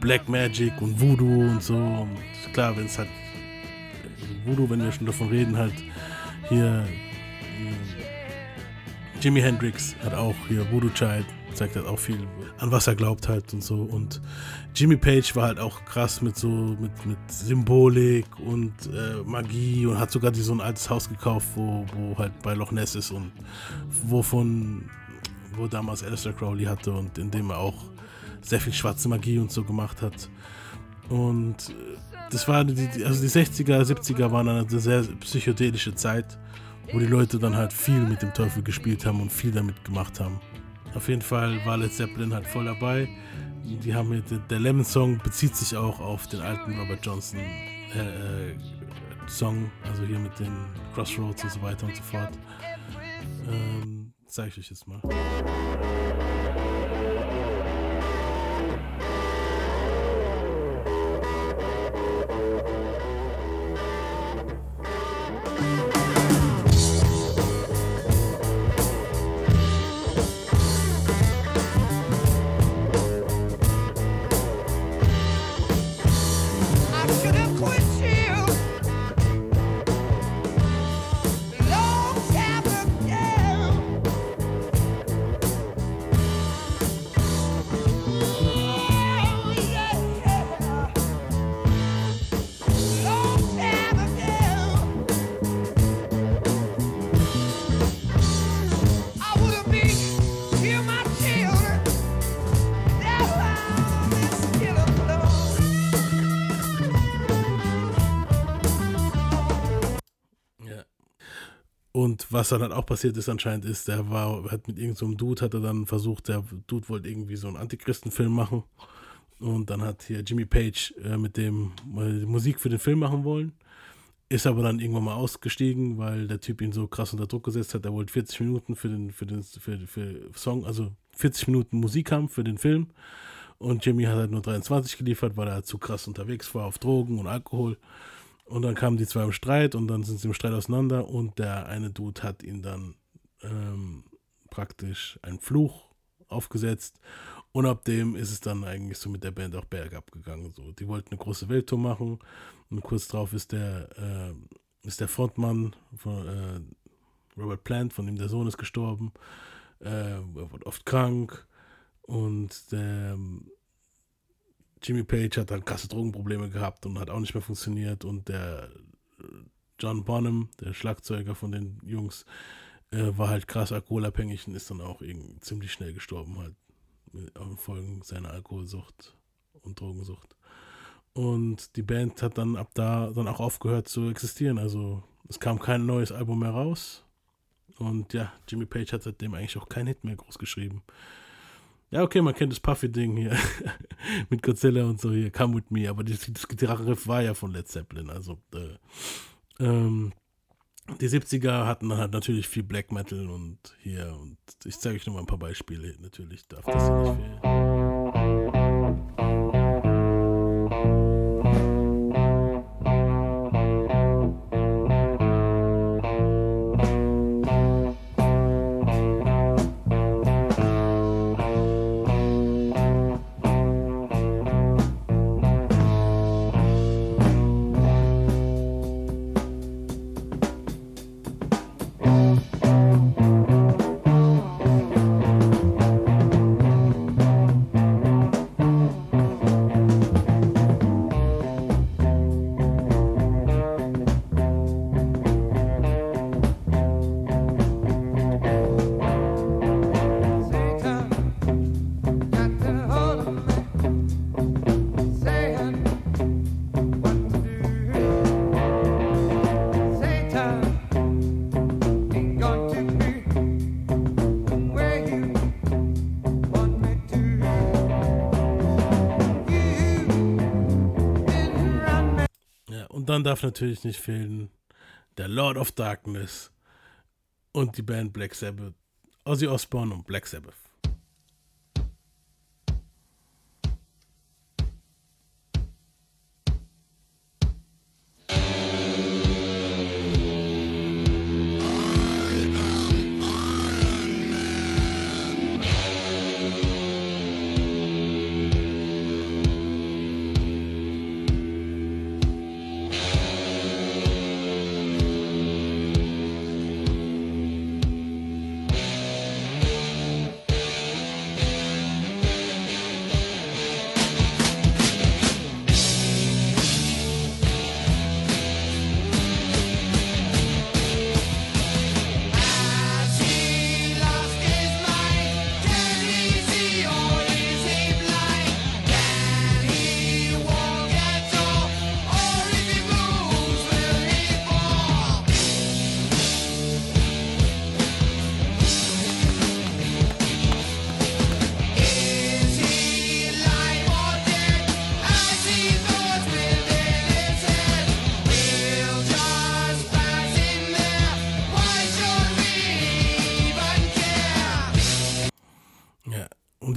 Black Magic und Voodoo und so. Und klar, wenn es halt Voodoo, wenn wir schon davon reden, halt hier äh, Jimi Hendrix hat auch hier Voodoo Child, zeigt halt auch viel an was er glaubt halt und so und Jimmy Page war halt auch krass mit so mit, mit Symbolik und äh, Magie und hat sogar die, so ein altes Haus gekauft, wo, wo halt bei Loch Ness ist und wovon wo damals Alistair Crowley hatte und in dem er auch sehr viel schwarze Magie und so gemacht hat und äh, das war die, also die 60er, 70er waren eine sehr psychedelische Zeit, wo die Leute dann halt viel mit dem Teufel gespielt haben und viel damit gemacht haben. Auf jeden Fall war Led Zeppelin halt voll dabei. Die haben mit, der Lemon Song bezieht sich auch auf den alten Robert Johnson äh, äh, Song, also hier mit den Crossroads und so weiter und so fort. Ähm, zeige ich euch jetzt mal. Und was dann halt auch passiert ist anscheinend ist, der war, hat mit irgendeinem so Dude, hat er dann versucht, der Dude wollte irgendwie so einen Antichristenfilm machen. Und dann hat hier Jimmy Page äh, mit dem äh, Musik für den Film machen wollen. Ist aber dann irgendwann mal ausgestiegen, weil der Typ ihn so krass unter Druck gesetzt hat. Er wollte 40 Minuten für den, für den für, für Song, also 40 Minuten Musik haben für den Film. Und Jimmy hat halt nur 23 geliefert, weil er halt zu krass unterwegs war auf Drogen und Alkohol. Und dann kamen die zwei im Streit und dann sind sie im Streit auseinander und der eine Dude hat ihn dann ähm, praktisch einen Fluch aufgesetzt und ab dem ist es dann eigentlich so mit der Band auch bergab gegangen. So. Die wollten eine große Welttour machen und kurz darauf ist der, äh, ist der Frontmann von äh, Robert Plant, von dem der Sohn ist gestorben. Äh, er wurde oft krank und der Jimmy Page hat dann krasse Drogenprobleme gehabt und hat auch nicht mehr funktioniert. Und der äh, John Bonham, der Schlagzeuger von den Jungs, äh, war halt krass alkoholabhängig und ist dann auch irgendwie ziemlich schnell gestorben, halt mit auf Folgen seiner Alkoholsucht und Drogensucht. Und die Band hat dann ab da dann auch aufgehört zu existieren. Also es kam kein neues Album mehr raus. Und ja, Jimmy Page hat seitdem eigentlich auch keinen Hit mehr groß geschrieben. Ja, okay, man kennt das Puffy-Ding hier. Mit Godzilla und so hier, Come With Me, aber das, das Gitarrenriff war ja von Led Zeppelin, also äh, ähm, die 70er hatten halt natürlich viel Black Metal und hier. Und ich zeige euch noch mal ein paar Beispiele, natürlich. Darf das hier nicht fehlen. Dann darf natürlich nicht fehlen der Lord of Darkness und die Band Black Sabbath, Ozzy Osbourne und Black Sabbath.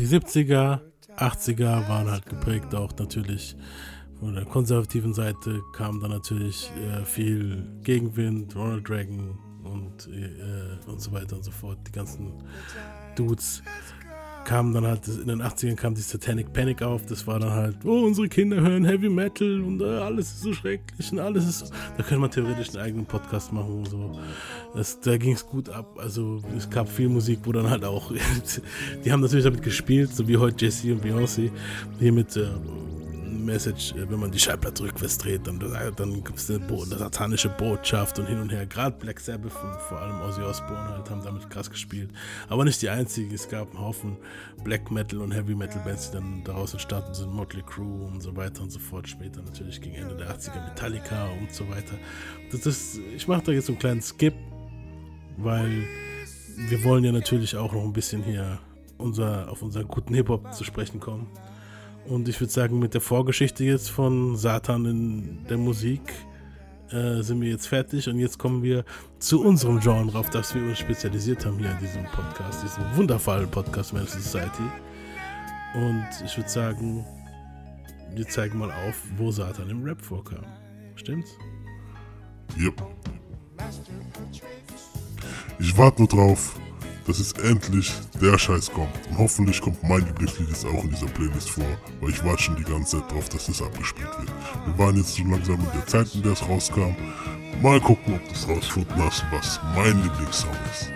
Die 70er, 80er waren halt geprägt auch natürlich von der konservativen Seite kam dann natürlich äh, viel Gegenwind, Ronald Reagan und, äh, und so weiter und so fort. Die ganzen Dudes kamen dann halt, in den 80ern kam die Satanic Panic auf, das war dann halt, oh, unsere Kinder hören Heavy Metal und äh, alles ist so schrecklich und alles ist da könnte man theoretisch einen eigenen Podcast machen und so. Das, da ging es gut ab, also es gab viel Musik, wo dann halt auch, die haben natürlich damit gespielt, so wie heute Jay-Z und Beyoncé, hier mit äh, Message, äh, wenn man die Schallplatte rückwärts dreht, dann, dann gibt es eine, satanische Botschaft und hin und her. Gerade Black Sabbath und vor allem Ozzy Osbourne halt haben damit krass gespielt. Aber nicht die einzigen. Es gab einen Haufen Black Metal und Heavy Metal Bands, die dann daraus entstanden sind. Motley Crue und so weiter und so fort. Später natürlich gegen Ende der 80er Metallica und so weiter. Das ist, ich mache da jetzt einen kleinen Skip weil wir wollen ja natürlich auch noch ein bisschen hier unser, auf unseren guten Hip-Hop zu sprechen kommen. Und ich würde sagen, mit der Vorgeschichte jetzt von Satan in der Musik äh, sind wir jetzt fertig und jetzt kommen wir zu unserem Genre, auf das wir uns spezialisiert haben hier in diesem Podcast, diesem wundervollen Podcast Man Society. Und ich würde sagen, wir zeigen mal auf, wo Satan im Rap vorkam. Stimmt's? Yep. Ich warte nur drauf, dass jetzt endlich der Scheiß kommt. Und hoffentlich kommt mein Lieblingslied jetzt auch in dieser Playlist vor, weil ich warte schon die ganze Zeit drauf, dass das abgespielt wird. Wir waren jetzt so langsam in der Zeit, in der es rauskam. Mal gucken, ob du es rausfinden hast, was mein Lieblingssong ist.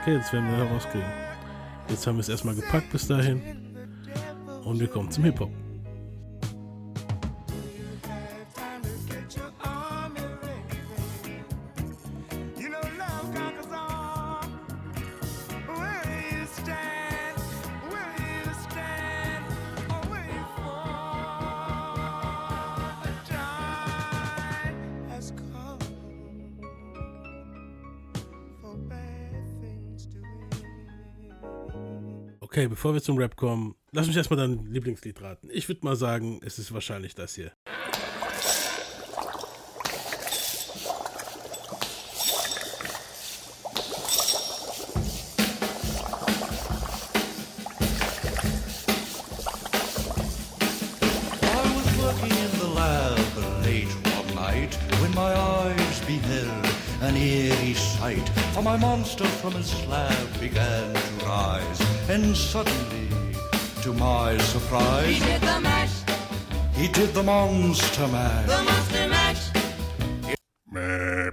Okay, jetzt werden wir herauskriegen. Jetzt haben wir es erstmal gepackt bis dahin. Und wir kommen zum Hip-Hop. Okay, bevor wir zum Rap kommen, lass mich erstmal dein Lieblingslied raten. Ich würde mal sagen, es ist wahrscheinlich das hier. My monster from his slab began to rise, and suddenly, to my surprise, He did the mash, he did the monster mash. the monster mash. Mäh,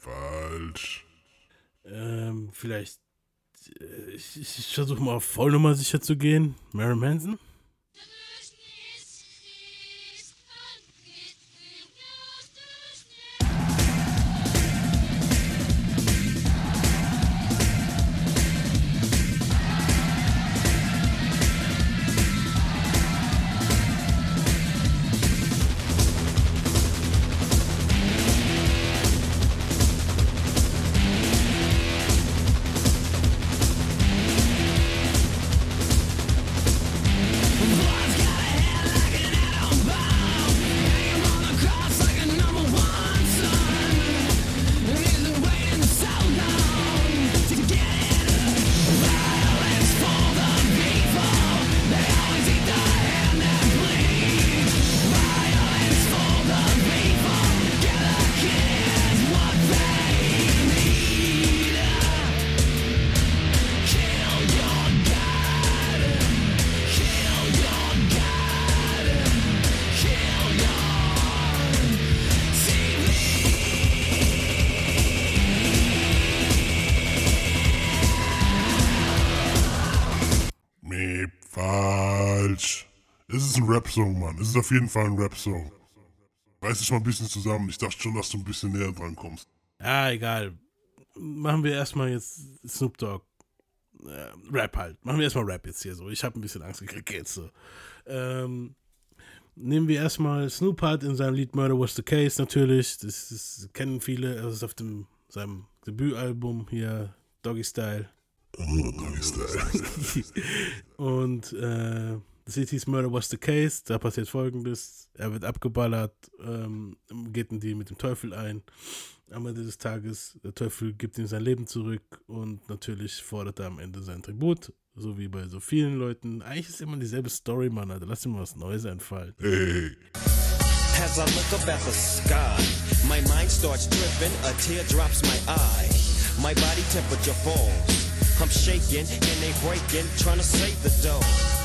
falsch. Ähm, vielleicht. äh, Ich, ich, ich versuche mal auf Vollnummer sicher zu gehen. Mary Manson? Rap-Song, Mann. Es ist auf jeden Fall ein Rap-Song. Reiß dich mal ein bisschen zusammen. Ich dachte schon, dass du ein bisschen näher dran kommst. Ah, egal. Machen wir erstmal jetzt Snoop Dogg. Äh, Rap halt. Machen wir erstmal Rap jetzt hier so. Ich habe ein bisschen Angst gekriegt jetzt so. Ähm, nehmen wir erstmal Snoop hat in seinem Lied Murder Was the Case natürlich. Das, das kennen viele. Das ist auf dem, seinem Debütalbum hier, Doggy Style. Oh, ist der. Und äh, hieß Murder Was the Case. Da passiert folgendes: Er wird abgeballert, ähm, geht in die mit dem Teufel ein. Am Ende des Tages, der Teufel gibt ihm sein Leben zurück und natürlich fordert er am Ende sein Tribut. So wie bei so vielen Leuten. Eigentlich ist immer dieselbe Story, Mann, Alter. Lass mal was Neues einfallen. Hey, As I look up at the sky, my mind starts dripping, a tear drops my eye. My body temperature falls. I'm shaking and they breaking, trying to save the dough.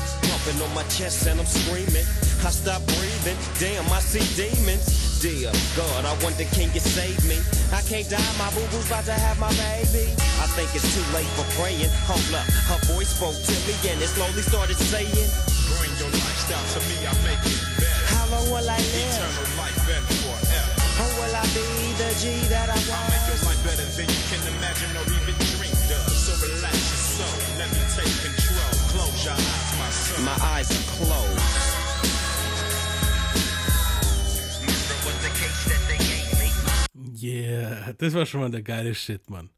Pumping on my chest and I'm screaming. I stop breathing, damn, I see demons. Dear God, I wonder can you save me? I can't die, my boo boo's about to have my baby. I think it's too late for praying. Hold up, her voice spoke to me and it slowly started saying, Bring your lifestyle to me, I make it better. How long will I live? Eternal life and forever. Or will I be the G that I want? I'll make your life better than you can imagine or even dream of. So relax your soul, let me take control. Close your eyes, my eyes are closed. Yeah, das war schon mal der geile Shit, Mann.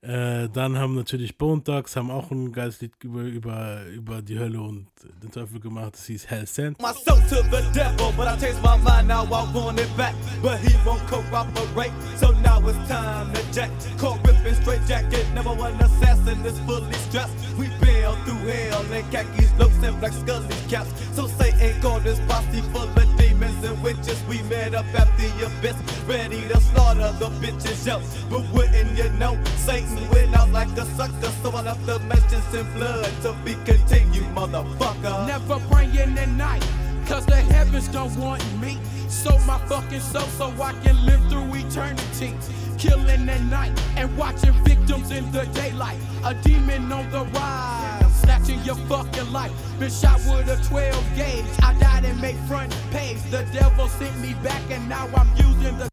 Äh, dann haben natürlich Bone Dogs, haben auch ein geiles Lied über, über, über die Hölle und den Teufel gemacht. Das hieß Hell Sent. my soul to the devil, but I changed my mind, now I want it back. But he won't cooperate, so through hell in khakis, looks and black scully caps. So Satan called this posse full of demons and witches. We met up at the abyss, ready to slaughter the bitches, yo. But wouldn't you know, Satan went out like a sucker, so I left the mentions in blood to be continued, motherfucker. Never praying at night, cause the heavens don't want me. Sold my fucking soul so I can live through eternity. Killing at night and watching victims in the daylight. A demon on the rise, snatching your fucking life. Been shot with a 12 gauge. I died and made front page. The devil sent me back and now I'm using the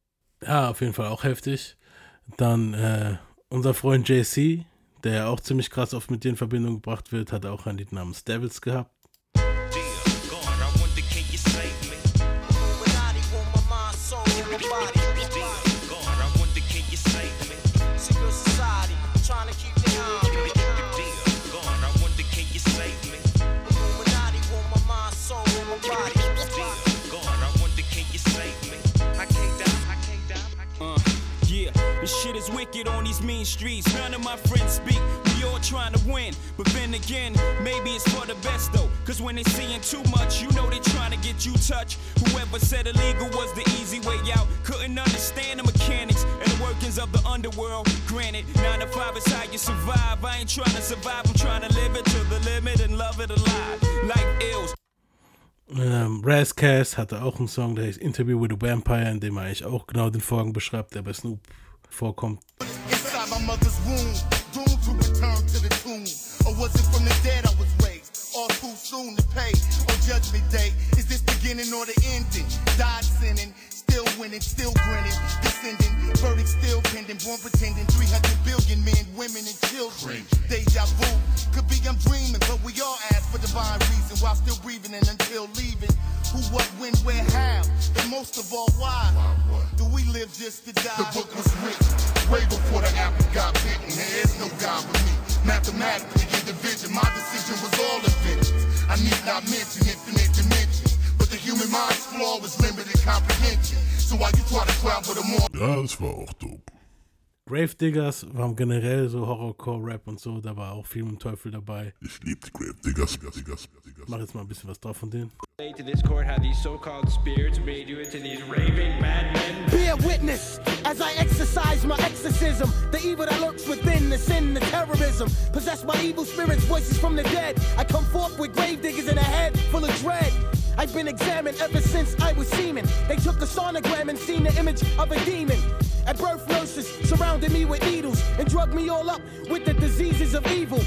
Ja, auf jeden Fall auch heftig. Dann äh, unser Freund JC, der ja auch ziemlich krass oft mit dir in Verbindung gebracht wird, hat auch ein Lied namens Devils gehabt. Is on these mean streets. None of my friends speak. We all trying to win. But then again, maybe it's for the best though. Cause when they seeing too much, you know they trying to get you touched. Whoever said illegal was the easy way out. Couldn't understand the mechanics and the workings of the underworld. Granted, 9 to 5 is how you survive. I ain't trying to survive, I'm trying to live it to the limit and love it alive. Life ills. Ähm, Razcast hatte auch einen Song, der heißt Interview with a Vampire, in dem er eigentlich auch genau den Vorgang beschreibt, der bei Snoop vorkommt. Inside my mother's womb, doomed to return to the tomb. Or was it from the dead I was raised? All too soon to pay on Judgment Day. Is this beginning or the ending? Died sinning, still winning, still grinning, descending, verdict still pending, born pretending. 300 billion men, women, and children. Deja vu, could be I'm dreaming, but we all ask for divine reason while still breathing and until leaving. Who, what, when, where, how, and most of all, why? Do we live just to die? The book was written way before the apple got bitten. There's no God but me. Mathematically, in division, my decision was all evidence. I need not mention infinite dimensions. But the human mind's flaw is limited comprehension. So while you try to travel the more. Das war auch dope. Gravediggers waren generell so Horrorcore-Rap und so, da war auch viel mit dem Teufel dabei. Ich lieb die Gravediggers, Diggers, Ich mach jetzt mal ein bisschen was drauf von denen. To this court how these so-called spirits made you into these raving madmen. Bear witness as I exercise my exorcism. The evil that lurks within, the sin, the terrorism. Possessed by evil spirits, voices from the dead. I come forth with grave diggers in a head full of dread. I've been examined ever since I was semen. They took a sonogram and seen the image of a demon. At birth, nurses surrounded me with needles and drugged me all up with the diseases of evil.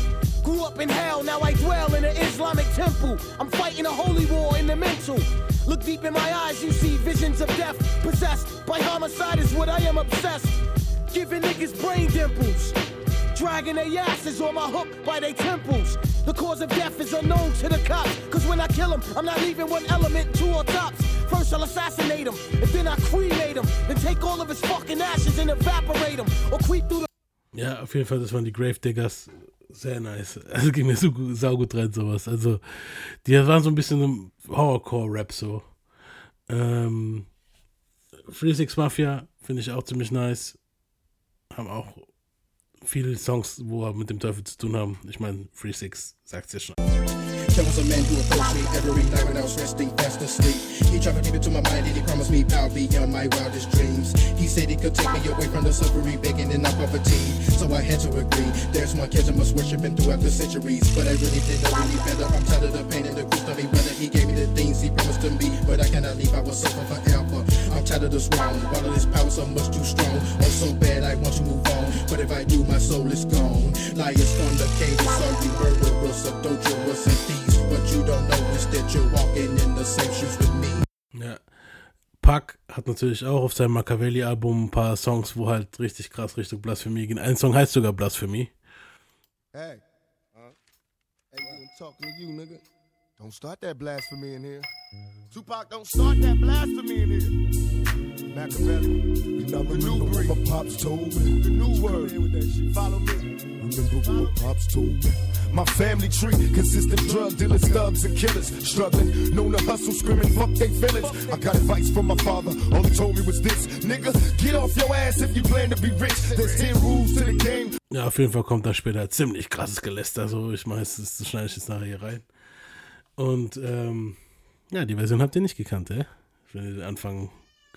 Grew up in hell, now I dwell in an Islamic temple. I'm fighting a holy war in the mental. Look deep in my eyes, you see visions of death. Possessed by homicide is what I am obsessed. Giving niggas brain dimples. Dragging their asses on my hook by their temples. The cause of death is unknown to the cops. Cause when I kill them, I'm not leaving one element, two or tops. First I'll assassinate him, and then I cremate him. Then take all of his fucking ashes and evaporate him. Or creep through the Ja, auf jeden Fall, das waren die Gravediggers. Sehr nice. Also ging mir so gut, saugut rein, sowas. Also, die waren so ein bisschen Horrorcore-Rap so. Ähm, Free Six Mafia finde ich auch ziemlich nice. Haben auch viele Songs, wo er mit dem Teufel zu tun haben. Ich meine, Free Six sagt's ja schon. Was a man who approached me every night when I was resting fast asleep. He tried to deep into my mind and he promised me power beyond my wildest dreams. He said he could take me away from the suffering, begging and not poverty. So I had to agree. There's one catch I must worship him throughout the centuries. But I really didn't know any better. I'm tired of the pain and the grief of me brother. He gave me the things he promised to me, but I cannot leave. I will suffer forever. Tired of this wrong. All of this power so much too strong. I'm so bad I want to move on, but if I do, my soul is gone. Liars from the cages are you murderers, adulterers, and thieves. What you don't know is that you're walking in the same shoes with me. Ja. Puck hat natürlich auch auf seinem Machiavelli-Album ein paar Songs, wo halt richtig krass Richtung Blasphemie gehen. Ein Song heißt sogar Blasphemie. Hey. Hey, you, I'm talking to you, nigga. Don't start that blasphemy in here. Tupac, don't start that blasphemy in here. Machiavelli. And I remember what my pops told me. The new word. Follow me. Remember what my pops told me. My family tree consists of drug dealers, thugs, and killers. Struggling, known to hustle, screaming, fuck they feelings. I got advice from my father, all he told me was this Nigga, get off your ass if you plan to be rich. There's 10 rules to the game. Ja, auf jeden Fall kommt da später ziemlich krasses Geläster. So, ich meine, das schneide ich jetzt nachher hier rein. Und ähm, ja, die Version habt ihr nicht gekannt, äh? Wenn ihr den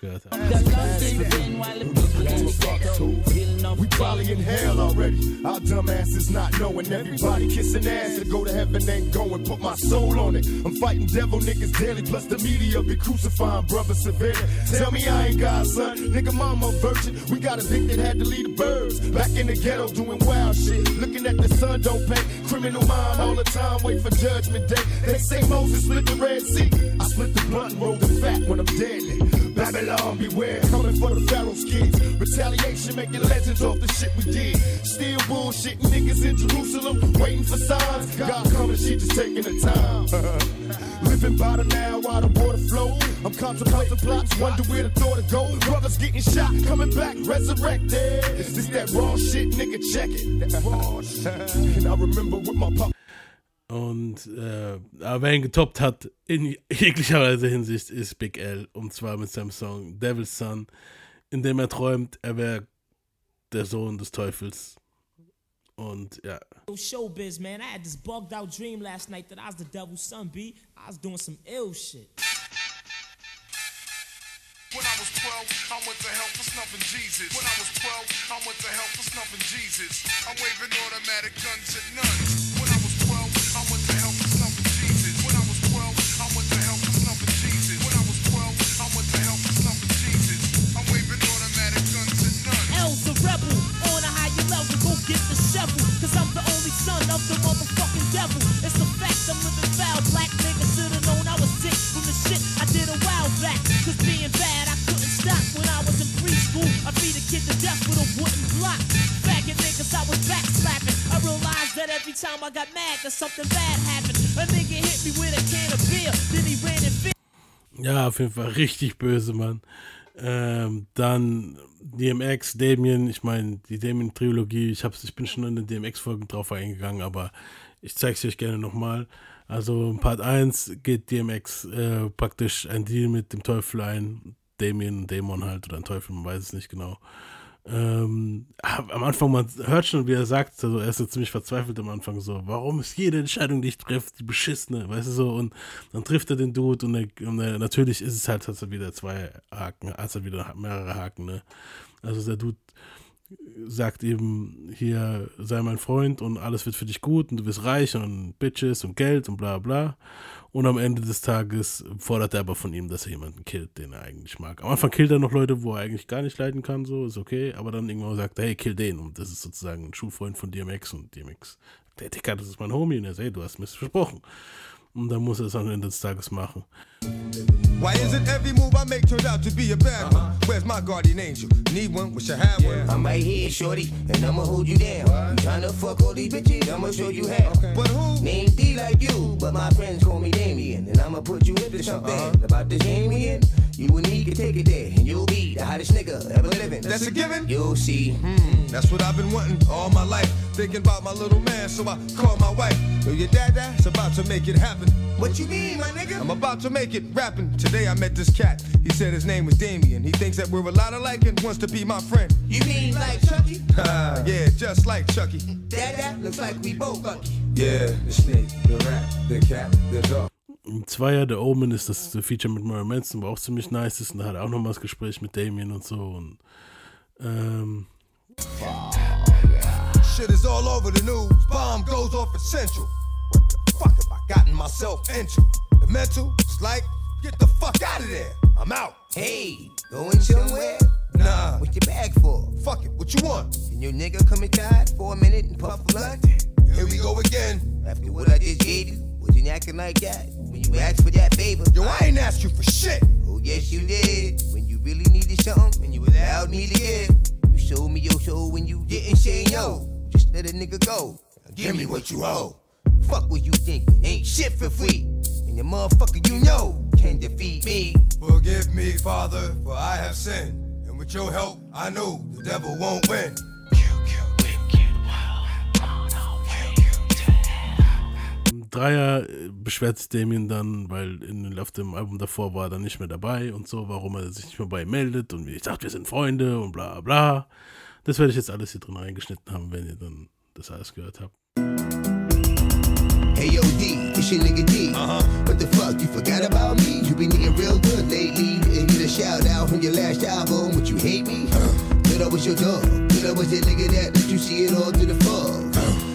Habt. We probably in hell already. Our dumb asses not knowing everybody kissing ass to go to heaven ain't going. Put my soul on it. I'm fighting devil niggas daily, plus the media be crucifying brother severely. Tell me I ain't God, son. Nigga, mama virgin. We got a dick that had to lead the birds. Back in the ghetto doing wild shit. Looking at the sun don't pay. Criminal mind all the time, wait for judgment day. They say Moses split the Red Sea. I split the blunt and roll the fat when I'm deadly. Babylon, beware, coming for the Pharaoh's kids. Retaliation, making legends off the shit we did. Still bullshitting niggas in Jerusalem, waiting for signs. God coming, she just taking the time. Living by the now while the water flow. I'm contemplating plots, wonder where the thought to go. Brothers getting shot, coming back, resurrected. Is this that raw shit, nigga? Check it. And I remember with my pop. Und äh, aber wer ihn getoppt hat, in jeglicher Weise Hinsicht, ist Big L. Und zwar mit seinem Song Devil's Son, in dem er träumt, er wäre der Sohn des Teufels. Und ja. Yo, Showbiz, man. I had this bugged out dream last night that I was the devil's son, B. I was doing some ill shit. When I was 12, I went to hell for snuffing Jesus. When I was 12, I went to hell for snuffing Jesus. I'm waving automatic guns at nuns. Get the cause I'm the only son of the motherfucking devil. It's a fact I'm living foul. Black nigga should've known I was sick from the shit I did a while back. Cause being bad, I couldn't stop when I was in preschool. I beat a kid to death with a wooden block. Faggot niggas, I was backslapping. I realized that every time I got mad, that something bad happened. A nigga hit me with a can of beer, then he ran and. Ja, auf jeden Fall richtig böse, Mann. Ähm, dann DMX, Damien, ich meine, die Damien-Trilogie, ich, ich bin schon in den DMX-Folgen drauf eingegangen, aber ich zeig's euch gerne nochmal. Also in Part 1 geht DMX äh, praktisch ein Deal mit dem Teufel ein, Damien, Dämon halt, oder ein Teufel, man weiß es nicht genau. Ähm, am Anfang, man hört schon, wie er sagt, also er ist so ziemlich verzweifelt am Anfang so, warum ist jede Entscheidung, die ich treffe, die beschissene, weißt du so, und dann trifft er den Dude und, er, und er, natürlich ist es halt, hat er wieder zwei Haken, hat er wieder mehrere Haken, ne, also der Dude sagt eben, hier sei mein Freund und alles wird für dich gut und du wirst reich und Bitches und Geld und bla bla. Und am Ende des Tages fordert er aber von ihm, dass er jemanden killt, den er eigentlich mag. Am Anfang killt er noch Leute, wo er eigentlich gar nicht leiden kann, so ist okay, aber dann irgendwann sagt er, hey, kill den. Und das ist sozusagen ein Schulfreund von DMX und DMX, der Dicker, das ist mein Homie. Und er sagt, hey, du hast mir versprochen. Und dann muss er es am Ende des Tages machen. Why is it every move I make turns out to be a bad one? Where's my guardian angel? Need one? Wish I had one. I'm right here, shorty, and I'ma hold you down. You tryna fuck all these bitches? I'ma show you how. But who? Name D like you, but my friends call me Damien, and I'ma put you into something about this Damien. You and me can take it there, and you'll be the hottest nigga ever living. That's a given? You'll see. Hmm, that's what I've been wanting all my life. Thinking about my little man, so I call my wife. Yo, your dad, dad's about to make it happen. What you mean, my nigga? I'm about to make it rapping. Today I met this cat. He said his name was Damien. He thinks that we're a lot alike and wants to be my friend. You mean like Chucky? yeah, just like Chucky. Dad, that looks like we both lucky. Yeah, the snake, the rat, the cat, the dog. Im Zweier, der Omen ist das Feature mit Marilyn Manson, wo auch ziemlich nice ist. Und da hat er auch nochmal das Gespräch mit Damien und so. Und, ähm, Shit is all over the news. Bomb goes off essential. What the fuck have I gotten myself into? Mental, it's like, get the fuck out of there. I'm out. Hey, going somewhere? Nah. What's your bag for? Fuck it, what you want? Can your nigga come inside for a minute and puff a blunt? Here we go again. After what I just gave you, was you acting like that? When you asked for that favor? Yo, I ain't asked you for shit. Oh, yes, you did. When you really needed something and you allowed me to give. You showed me your soul when you didn't say no. Just let a nigga go. Now give me what you owe. Fuck what you think, Ain't shit for free. And the motherfucker you know can defeat me. Forgive me, Father, for I have sinned. And with your help, I know the devil won't win. Dreier äh, beschwert sich Damien dann, weil in, auf dem Album davor war er dann nicht mehr dabei und so, warum er sich nicht mehr bei ihm meldet und wie ich dachte, wir sind Freunde und bla bla. Das werde ich jetzt alles hier drin reingeschnitten haben, wenn ihr dann das alles gehört habt. Hey yo D, it's your nigga D. Uh-huh. What the fuck, you forgot about me? You been eating real good lately. And get a shout out from your last album. Would you hate me? Good I was your dog. I was that nigga that let you see it all to the full.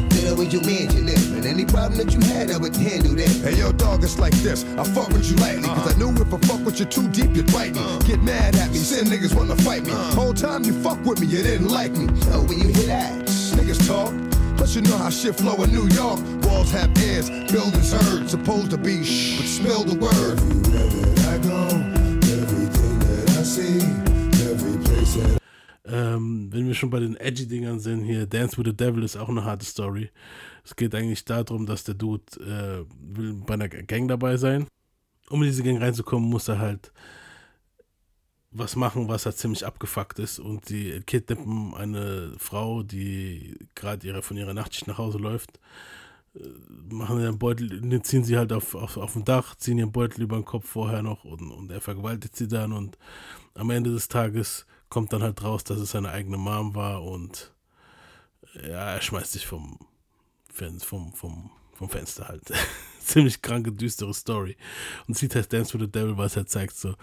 Good I was your man you live. And any problem that you had, I would handle that. Hey yo, dog, it's like this. I fuck with you lightly, cause I uh-huh. knew if I fuck with you too deep, you'd bite me. Uh-huh. Get mad at me, send niggas wanna fight me. Uh-huh. Whole time you fuck with me, you didn't like me. Oh, when you hear that, niggas talk. Plus you know how shit flow in New York. Walls have ears, buildings heard. Supposed to be shh, but spill the word. Everywhere I go, everything that I see, every place that Ähm, wenn wir schon bei den Edgy-Dingern sind, hier Dance with the Devil ist auch eine harte Story. Es geht eigentlich darum, dass der Dude äh, will bei einer Gang dabei sein. Um in diese Gang reinzukommen, muss er halt was machen, was halt ziemlich abgefuckt ist. Und die kidnappen eine Frau, die gerade ihre, von ihrer Nachtschicht nach Hause läuft. äh, Machen ihren Beutel, den ziehen sie halt auf, auf, auf dem Dach, ziehen ihren Beutel über den Kopf vorher noch und, und er vergewaltigt sie dann. Und am Ende des Tages kommt dann halt raus, dass es seine eigene Mom war und ja, er schmeißt sich vom, vom, vom, vom Fenster halt. Ziemlich kranke, düstere Story. Und sieht heißt Dance with the Devil, was er zeigt so,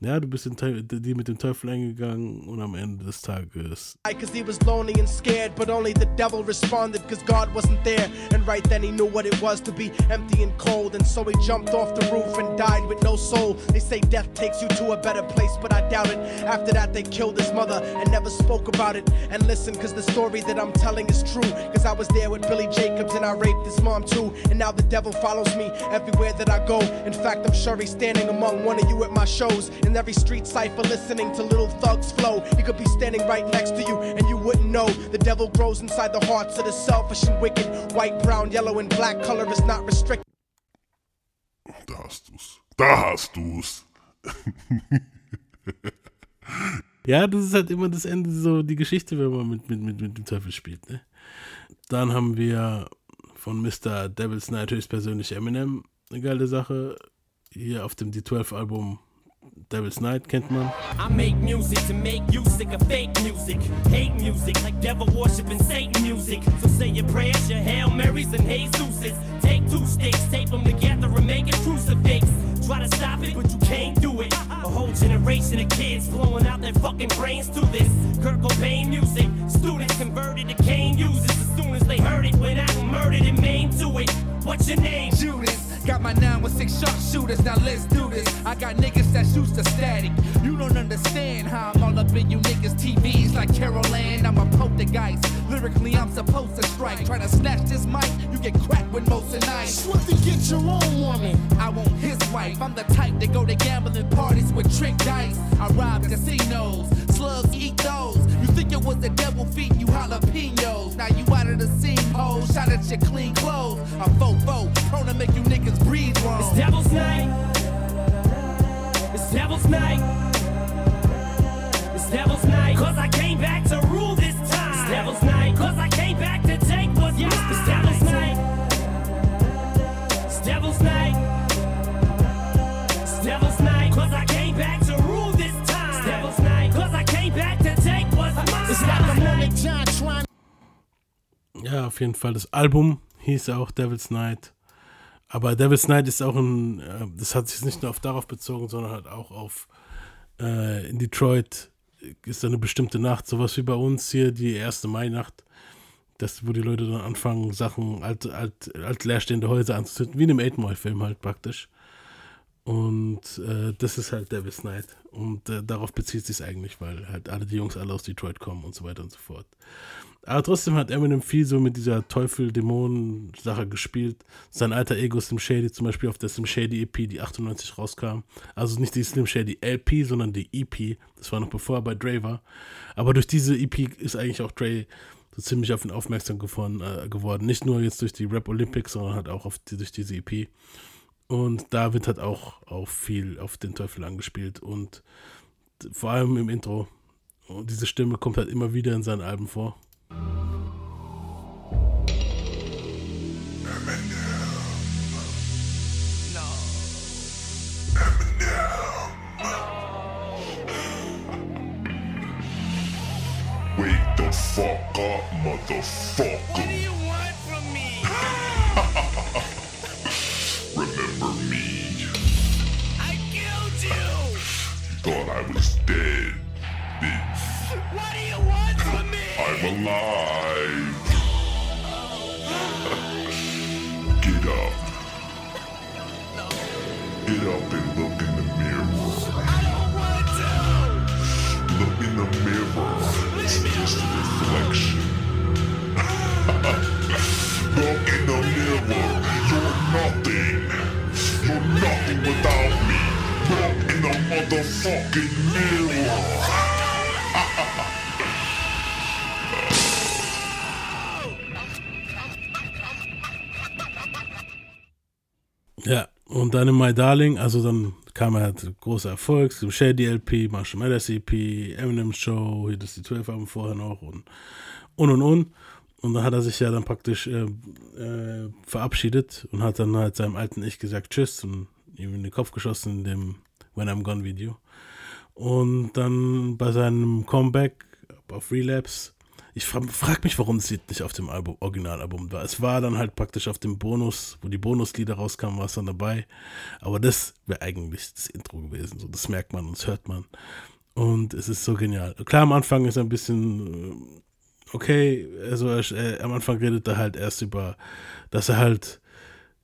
ja, du bist die mit dem Teufel eingegangen und am Ende des Tages Cause he was lonely and scared, but only the devil responded cause God wasn't there. And right then he knew what it was to be empty and cold. And so he jumped off the roof and died with no soul. They say death takes you to a better place, but I doubt it. After that, they killed his mother and never spoke about it. And listen, cause the story that I'm telling is true. Cause I was there with Billy Jacobs and I raped his mom too. And now the devil follows me everywhere that I go. In fact, I'm sure he's standing among one of you at my shows. In every street cipher, listening to little thugs flow. He could be standing right next to you and you wouldn't know. The devil grows inside the hearts of the selfish and wicked. White, brown, yellow, and black color is not restricted. Da hast du's. Da hast du's. Ja, das ist halt immer das Ende, so die Geschichte, wenn man mit, mit, mit, mit dem Teufel spielt. Ne? Dann haben wir von Mr. Devil's Night höchstpersönlich Eminem eine geile Sache. Hier auf dem D12-Album Devil's Night kennt man. I make music to make you sick of fake music. Hate music like devil worship and Satan music. So say your prayers, your Hail Marys and Jesuses. Take two sticks, tape them together and make a crucifix. Try to stop it, but you can't do it. A whole generation of kids blowing out their fucking brains to this. Kurt Cobain music. Students converted to cane users as soon as they heard it. Went out and murdered and maimed to it. What's your name? Judas. Got my 916 sharpshooters, now let's do this. I got niggas that used the static. You don't understand how I'm all up in you niggas' TVs like Carol Ann. I'm a poltergeist. Lyrically, I'm supposed to strike. Try to snatch this mic, you get cracked with most of night. Swift to get your own woman. I want his wife. I'm the type that go to gambling parties with trick dice. I rob casinos, slugs eat those. You think it was the devil feeding you jalapenos. Now you out of the scene, ho. Shot at your clean clothes. I'm fofo, prone to make you niggas breathe wrong. It's Devil's Night. It's Devil's Night. It's Devil's Night. Cause I came back to rule this time. It's Devil's Night. Auf jeden Fall. Das Album hieß auch Devil's Night. Aber Devil's Night ist auch ein, äh, das hat sich nicht nur auf darauf bezogen, sondern halt auch auf äh, in Detroit ist eine bestimmte Nacht, sowas wie bei uns hier, die erste Mai-Nacht, das, wo die Leute dann anfangen, Sachen, alt, alt, alt leerstehende Häuser anzuzünden, wie in einem Eight-Mile-Film halt praktisch. Und äh, das ist halt Devil's Night. Und äh, darauf bezieht sich eigentlich, weil halt alle die Jungs alle aus Detroit kommen und so weiter und so fort. Aber trotzdem hat Eminem viel so mit dieser Teufel-Dämonen-Sache gespielt. Sein alter Ego Slim Shady zum Beispiel auf der Slim Shady EP, die 98 rauskam. Also nicht die Slim Shady LP, sondern die EP. Das war noch bevor er bei Dre war. Aber durch diese EP ist eigentlich auch Dre so ziemlich auf ihn aufmerksam geworden. Äh, geworden. Nicht nur jetzt durch die Rap Olympics, sondern halt auch auf die, durch diese EP. Und da wird halt auch, auch viel auf den Teufel angespielt und vor allem im Intro. Und diese Stimme kommt halt immer wieder in seinen Alben vor. Up, motherfucker. What do you want from me? Remember me? I killed you! You thought I was dead, bitch. What do you want from me? I'm alive. Get up. Get up and look in the mirror. I don't want to! Look in the mirror. It's just a reflection. Look in the mirror. You're nothing. You're nothing without me. Look in the motherfucking mirror. Ja, und dann in My Darling, also dann kam halt großer Erfolg, zum Shady LP, Marshall Mathers EP, Eminem Show, hier das die 12 Alben vorher noch und und und und. Und dann hat er sich ja dann praktisch äh, äh, verabschiedet und hat dann halt seinem alten Ich gesagt Tschüss und ihm in den Kopf geschossen in dem When I'm Gone Video. Und dann bei seinem Comeback auf Relapse, ich frage frag mich, warum es nicht auf dem Album, Originalalbum war. Es war dann halt praktisch auf dem Bonus, wo die Bonuslieder rauskamen, war es dann dabei. Aber das wäre eigentlich das Intro gewesen. So, das merkt man und das hört man. Und es ist so genial. Klar, am Anfang ist ein bisschen äh, okay, also er, am Anfang redet er halt erst über, dass er halt,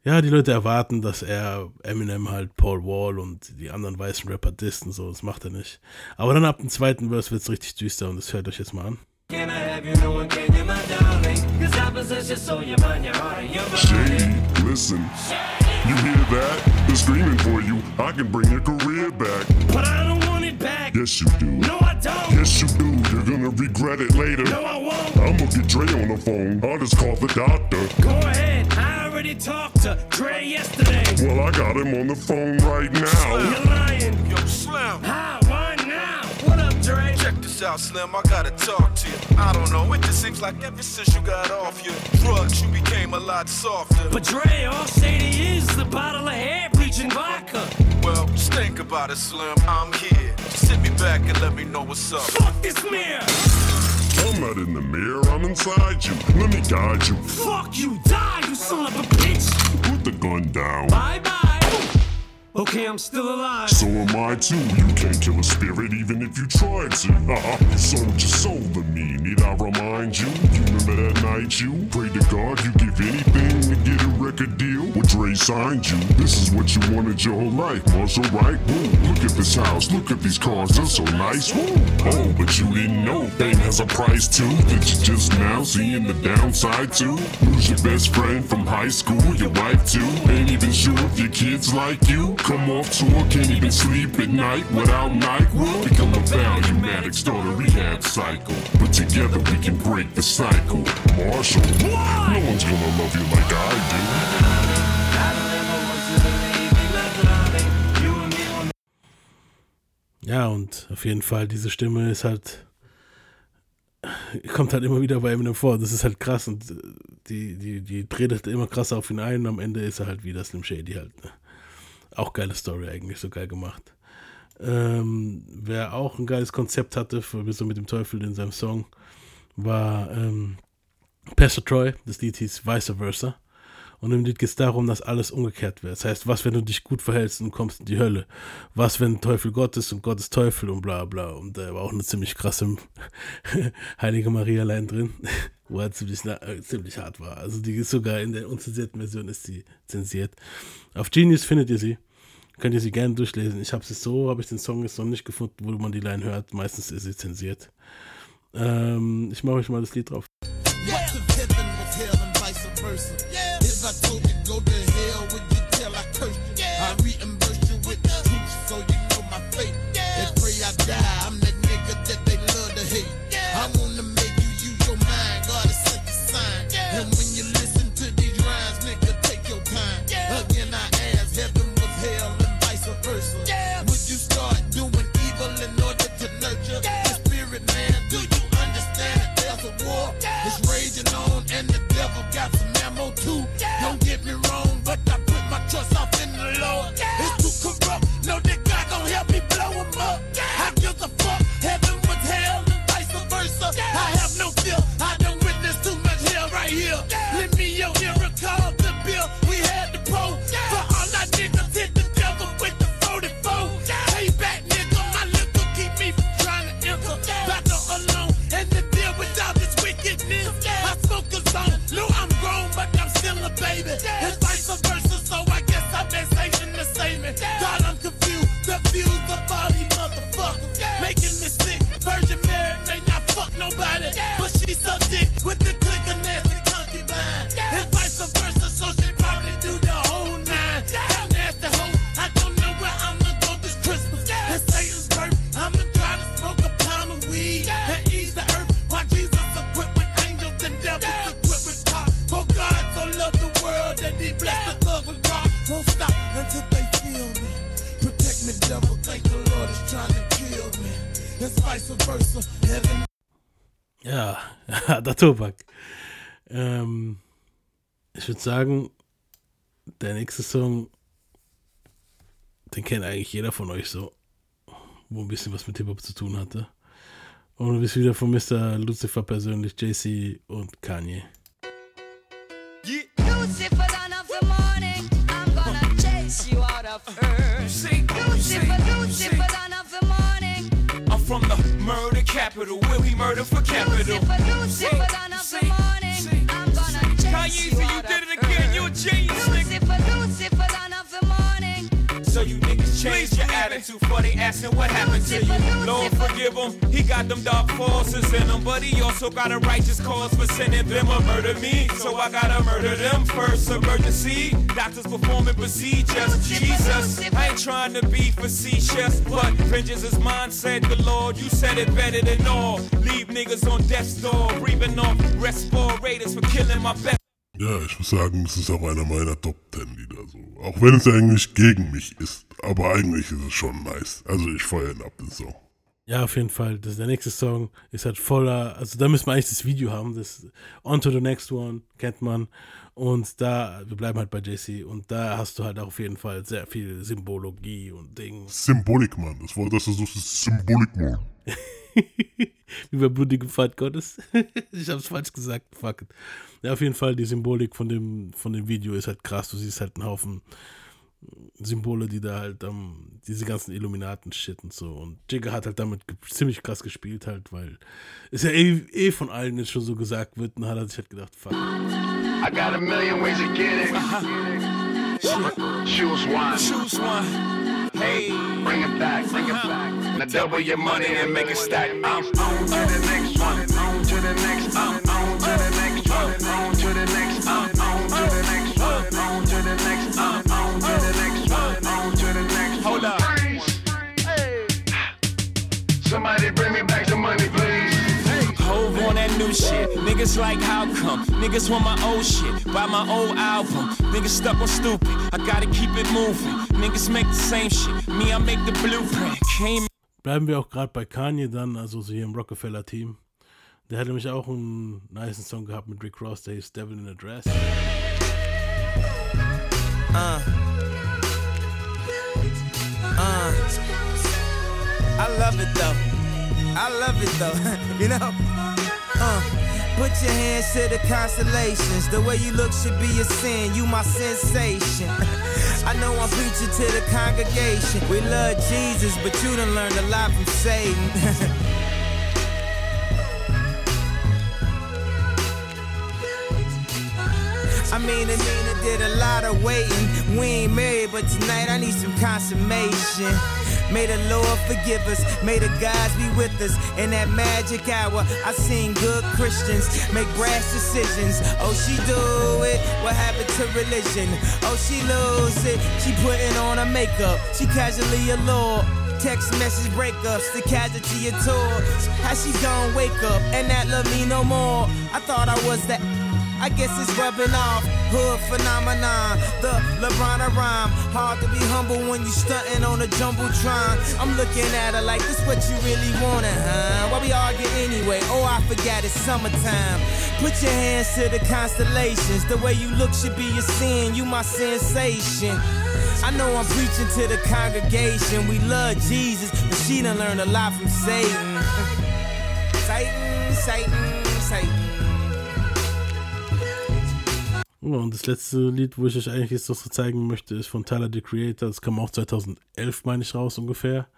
ja, die Leute erwarten, dass er Eminem halt Paul Wall und die anderen weißen Rapper disst und so, das macht er nicht. Aber dann ab dem zweiten Verse wird es richtig düster und das hört euch jetzt mal an. Can I have you knowing, can you, my darling? Cause I possess your soul, your mind, your heart, and your body. Shady, listen. You hear that? They're screaming for you. I can bring your career back. But I don't want it back. Yes, you do. No, I don't. Yes, you do. You're gonna regret it later. No, I won't. I'ma get Dre on the phone. I'll just call the doctor. Go ahead. I already talked to Dre yesterday. Well, I got him on the phone right now. You're lying. Yo, Slim. Hi, Why now? What up, Dre? Check this out, Slim. I gotta talk to you. I don't know. It just seems like ever since you got off your drugs, you became a lot softer. But Dre, all Shady is the bottle of hair bleaching vodka. Well, just think about it, Slim. I'm here. Just sit me back and let me know what's up. Fuck this mirror. I'm not in the mirror, I'm inside you. Let me guide you. Fuck you. Die, you son of a bitch. Put the gun down. Bye bye. Okay, I'm still alive. So am I too. You can't kill a spirit even if you tried to. You sold your soul to me. Need I remind you? You remember that night you prayed to God you give anything to get a record deal? Well, Dre signed you. This is what you wanted your whole life. Marshall, right? Woo. Look at this house. Look at these cars. They're so nice. Woo. Oh, but you didn't know fame has a price too. That you just now seeing the downside too. Lose your best friend from high school. Your wife too. Ain't even sure if your kids like you. Come off tour, can't even sleep at night without NyQuil. Become a value start a rehab cycle. But together we can break the cycle. Marshall, no one's gonna love you like I Ja, und auf jeden Fall, diese Stimme ist halt, kommt halt immer wieder bei Eminem vor. Das ist halt krass und äh, die, die, die halt immer krasser auf ihn ein und am Ende ist er halt wieder Slim Shady halt. Ne? Auch geile Story eigentlich, so geil gemacht. Ähm, wer auch ein geiles Konzept hatte, für, so mit dem Teufel in seinem Song, war ähm, Pastor Troy. Das Lied hieß Vice Versa. Und im Lied geht es darum, dass alles umgekehrt wird. Das heißt, was, wenn du dich gut verhältst und kommst in die Hölle? Was, wenn Teufel Gott ist und Gott ist Teufel und bla bla. Und da war auch eine ziemlich krasse Heilige Maria-Line drin, wo er ziemlich, äh, ziemlich hart war. Also die ist sogar in der unzensierten Version ist sie zensiert. Auf Genius findet ihr sie. Könnt ihr sie gerne durchlesen. Ich habe sie so, habe ich den Song jetzt noch nicht gefunden, wo man die Line hört. Meistens ist sie zensiert. Ähm, ich mache euch mal das Lied drauf. What's Ja, harter Tobak. Ähm, ich würde sagen, der nächste Song, den kennt eigentlich jeder von euch so, wo ein bisschen was mit Hip-Hop zu tun hatte. Und du bist wieder von Mr. Lucifer persönlich, JC und Kanye. Lucifer, capital, where we murder for capital. Lucifer, Lucifer, of the morning, I'm gonna chase Kanye, you you did it again. You a genius, niggas your attitude for they asking what happened to you. Lord forgive him, he got them dark forces in him, but he also got a righteous cause for sending them to murder me. So I gotta murder them first. Emergency, doctors performing procedures. Jesus, I ain't trying to be facetious, but vengeance is mine, said the Lord. You said it better than all. Leave niggas on death's door, breathing off respirators for killing my best. Ja, ich muss sagen, es ist auch einer meiner Top 10 Lieder. So. Auch wenn es eigentlich gegen mich ist. Aber eigentlich ist es schon nice. Also ich feiere ihn ab, den Song. Ja, auf jeden Fall. Das, der nächste Song ist halt voller, also da müssen wir eigentlich das Video haben. Das On to the Next One kennt man. Und da, wir bleiben halt bei JC. Und da hast du halt auch auf jeden Fall sehr viel Symbologie und Ding. Symbolik, Mann. Das Wort, das du suchst, ist Symbolik, Mann. Wie bei blutigem Pfad Gottes. ich hab's falsch gesagt. Fuck it. Ja, auf jeden Fall, die Symbolik von dem, von dem Video ist halt krass. Du siehst halt einen Haufen Symbole, die da halt, ähm, diese ganzen Illuminaten-Shit und so. Und Jigga hat halt damit ziemlich krass gespielt halt, weil es ja eh, eh von allen jetzt schon so gesagt wird. Und hat er sich halt gedacht, fuck. I got a million ways to get it. Choose one. Choose one. Hey. Bring it back, bring it back. Now double your money and make it stack. I'm on to the next one. On to the next. I'm on to the next one. On to the next. I'm on to the next one. On to the next. New shit. Niggas like how come? Niggas want my old shit. Buy my old album. Niggas stuck on stupid. I gotta keep it moving. Niggas make the same shit. Me, I make the blueprint. Came Bleiben wir auch gerade bei Kanye dann, also so hier im Rockefeller-Team. Der hat nämlich auch einen nice Song gehabt mit Rick Ross, der hieß Devil in a Dress. Uh. Uh. I love it though. I love it though. you know? Uh. Put your hands to the constellations. The way you look should be a sin. You my sensation. I know I'm preaching to the congregation. We love Jesus, but you done learned a lot from Satan. I mean, Anina did a lot of waiting. We ain't married, but tonight I need some consummation. May the Lord forgive us. May the gods be with us. In that magic hour, I seen good Christians make brash decisions. Oh, she do it. What happened to religion? Oh, she lose it. She putting on her makeup. She casually a allured. Text message breakups, the casualty of tours. How she gon' wake up and not love me no more? I thought I was that. I guess it's rubbing off. Hood phenomenon, the LeBron rhyme. Hard to be humble when you stunting on a jumbotron. I'm looking at her like this what you really wanted, huh? Why we argue anyway? Oh, I forgot it's summertime. Put your hands to the constellations. The way you look should be a sin. You my sensation. I know I'm preaching to the congregation. We love Jesus, but she done learned a lot from Satan. Satan, Satan, Satan. Ja, und das letzte Lied, wo ich euch eigentlich jetzt noch so zeigen möchte, ist von Tyler, the Creator. Das kam auch 2011, meine ich, raus ungefähr.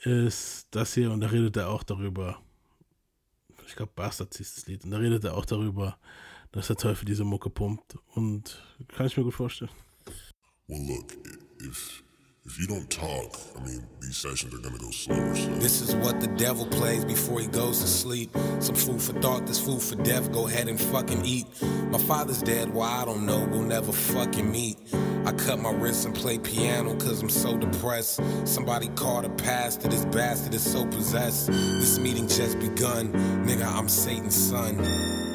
Ist das hier und da redet er auch darüber. Ich glaube, Bastard hieß das Lied. Und da redet er auch darüber, dass der Teufel diese Mucke pumpt. Und kann ich mir gut vorstellen. Well, look, if if you don't talk, I mean, these sessions are gonna go slower. So This is what the devil plays before he goes to sleep. Some food for thought, this food for death. Go ahead and fucking eat. My father's dead, why I don't know. We'll never fucking meet. I cut my wrists and play piano cause I'm so depressed. Somebody called a pastor, this bastard is so possessed. This meeting just begun. Nigga, I'm Satan's son.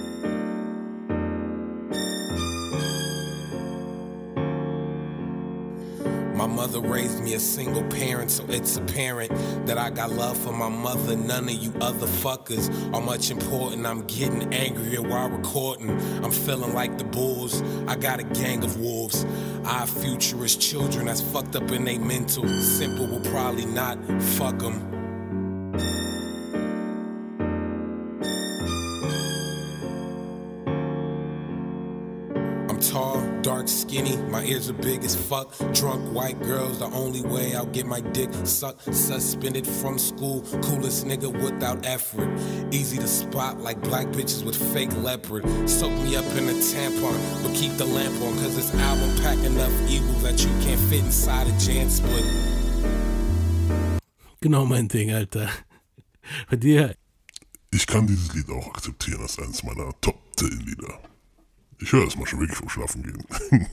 Mother raised me a single parent, so it's apparent that I got love for my mother. None of you other fuckers are much important. I'm getting angrier while recording. I'm feeling like the bulls. I got a gang of wolves. Our futurist children that's fucked up in they mental. Simple will probably not fuck them. Skinny. My ears are big as fuck. Drunk white girls, the only way I'll get my dick sucked. Suspended from school, coolest nigga without effort. Easy to spot like black bitches with fake leopard. Soak me up in a tampon, but keep the lamp on. Cause this album pack enough evil that you can't fit inside a Jan split. Genau mein Ding, Alter. Bei dir, Ich kann dieses Lied auch akzeptieren als eines meiner Top 10 Lieder. Ich höre das mal schon wirklich vom Schlafen gehen.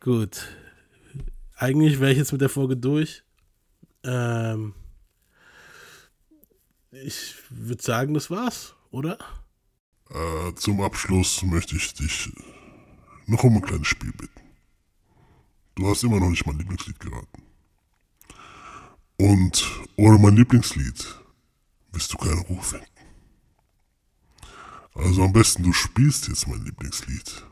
gut. Eigentlich wäre ich jetzt mit der Folge durch. Ähm, ich würde sagen, das war's, oder? äh, zum Abschluss möchte ich dich noch um ein kleines Spiel bitten. Du hast immer noch nicht mein Lieblingslied geraten. Und ohne mein Lieblingslied wirst du keine Ruhe finden. Also am besten du spielst jetzt mein Lieblingslied.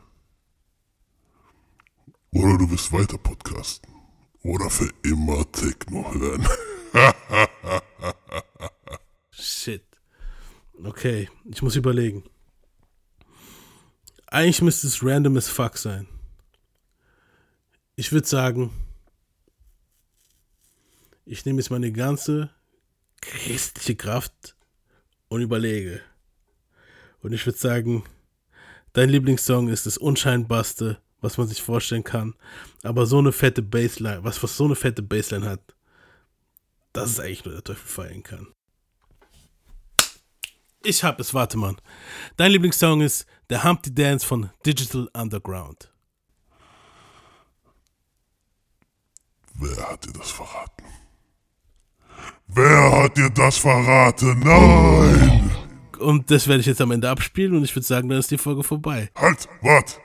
Oder du wirst weiter podcasten. Oder für immer Techno hören. Shit. Okay, ich muss überlegen. Eigentlich müsste es random as fuck sein. Ich würde sagen, ich nehme jetzt meine ganze christliche Kraft und überlege. Und ich würde sagen, dein Lieblingssong ist das unscheinbarste, was man sich vorstellen kann. Aber so eine fette Bassline, was, was so eine fette Bassline hat, das ist eigentlich nur der Teufel feiern kann. Ich hab es, warte mal. Dein Lieblingssong ist der Humpty Dance von Digital Underground. Wer hat dir das verraten? Wer hat dir das verraten? Nein! Und das werde ich jetzt am Ende abspielen und ich würde sagen, dann ist die Folge vorbei. Halt, wart!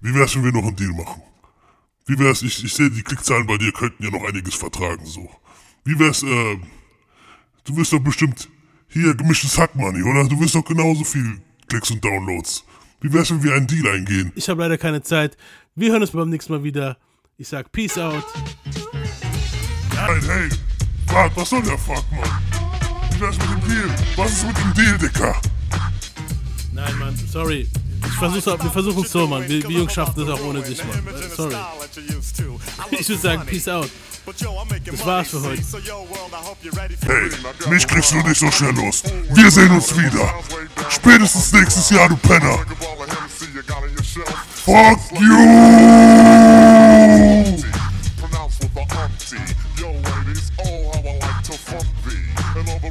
Wie wär's, wenn wir noch einen Deal machen? Wie wär's, ich, ich sehe, die Klickzahlen bei dir könnten ja noch einiges vertragen, so. Wie wär's, äh, du wirst doch bestimmt hier gemischtes Hackmoney, oder? Du wirst doch genauso viel Klicks und Downloads. Wie wär's, wenn wir einen Deal eingehen? Ich habe leider keine Zeit. Wir hören uns beim nächsten Mal wieder. Ich sag Peace out. Nein, hey! Wart, was soll der Fuck, Mann? Wie wär's mit dem Deal? Was ist mit dem Deal, Dicker? Nein, Mann, sorry. Ich versuch's, wir versuchen es so, Mann. Wir, wir Jungs schaffen das auch ohne dich, Mann. Sorry. Ich würde sagen, Peace out. Das war's für heute. Hey, mich kriegst du nicht so schnell los. Wir sehen uns wieder. Spätestens nächstes Jahr, du Penner. Fuck you! Pronounced with a umpty. Yo, ladies, oh, how I like to all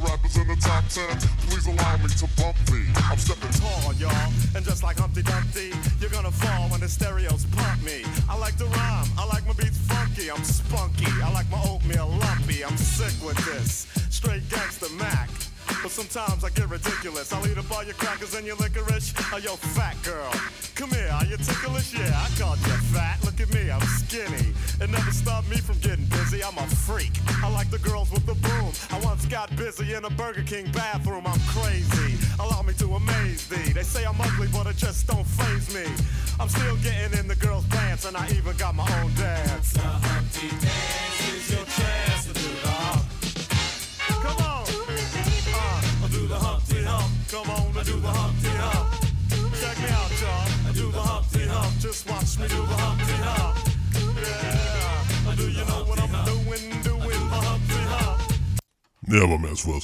the rappers in the top ten, please allow me to bump thee. I'm stepping tall, y'all. And just like Humpty Dumpty, you're gonna fall when the stereos pump me. I like to rhyme, I like my beats funky, I'm spunky. I like my oatmeal lumpy, I'm sick with this. Straight gangster Mac. But sometimes I get ridiculous. I'll eat up all your crackers and your licorice. Oh, yo, fat girl. Come here, are you ticklish? Yeah, I called you fat. Look at me, I'm skinny. It never stopped me from getting busy. I'm a freak. I like the girls with the boom. I once got busy in a Burger King bathroom. I'm crazy. Allow me to amaze thee. They say I'm ugly, but it just don't phase me. I'm still getting in the girls' pants, and I even got my own dance. The Humpty Dance I do the Humpty Hump. Check me out, y'all. I do the Humpty Hump. Just watch me do the Humpty Hump. Yeah. Do you know what I'm doing? Doing the Humpty Hump. Ja, aber mehr als vorher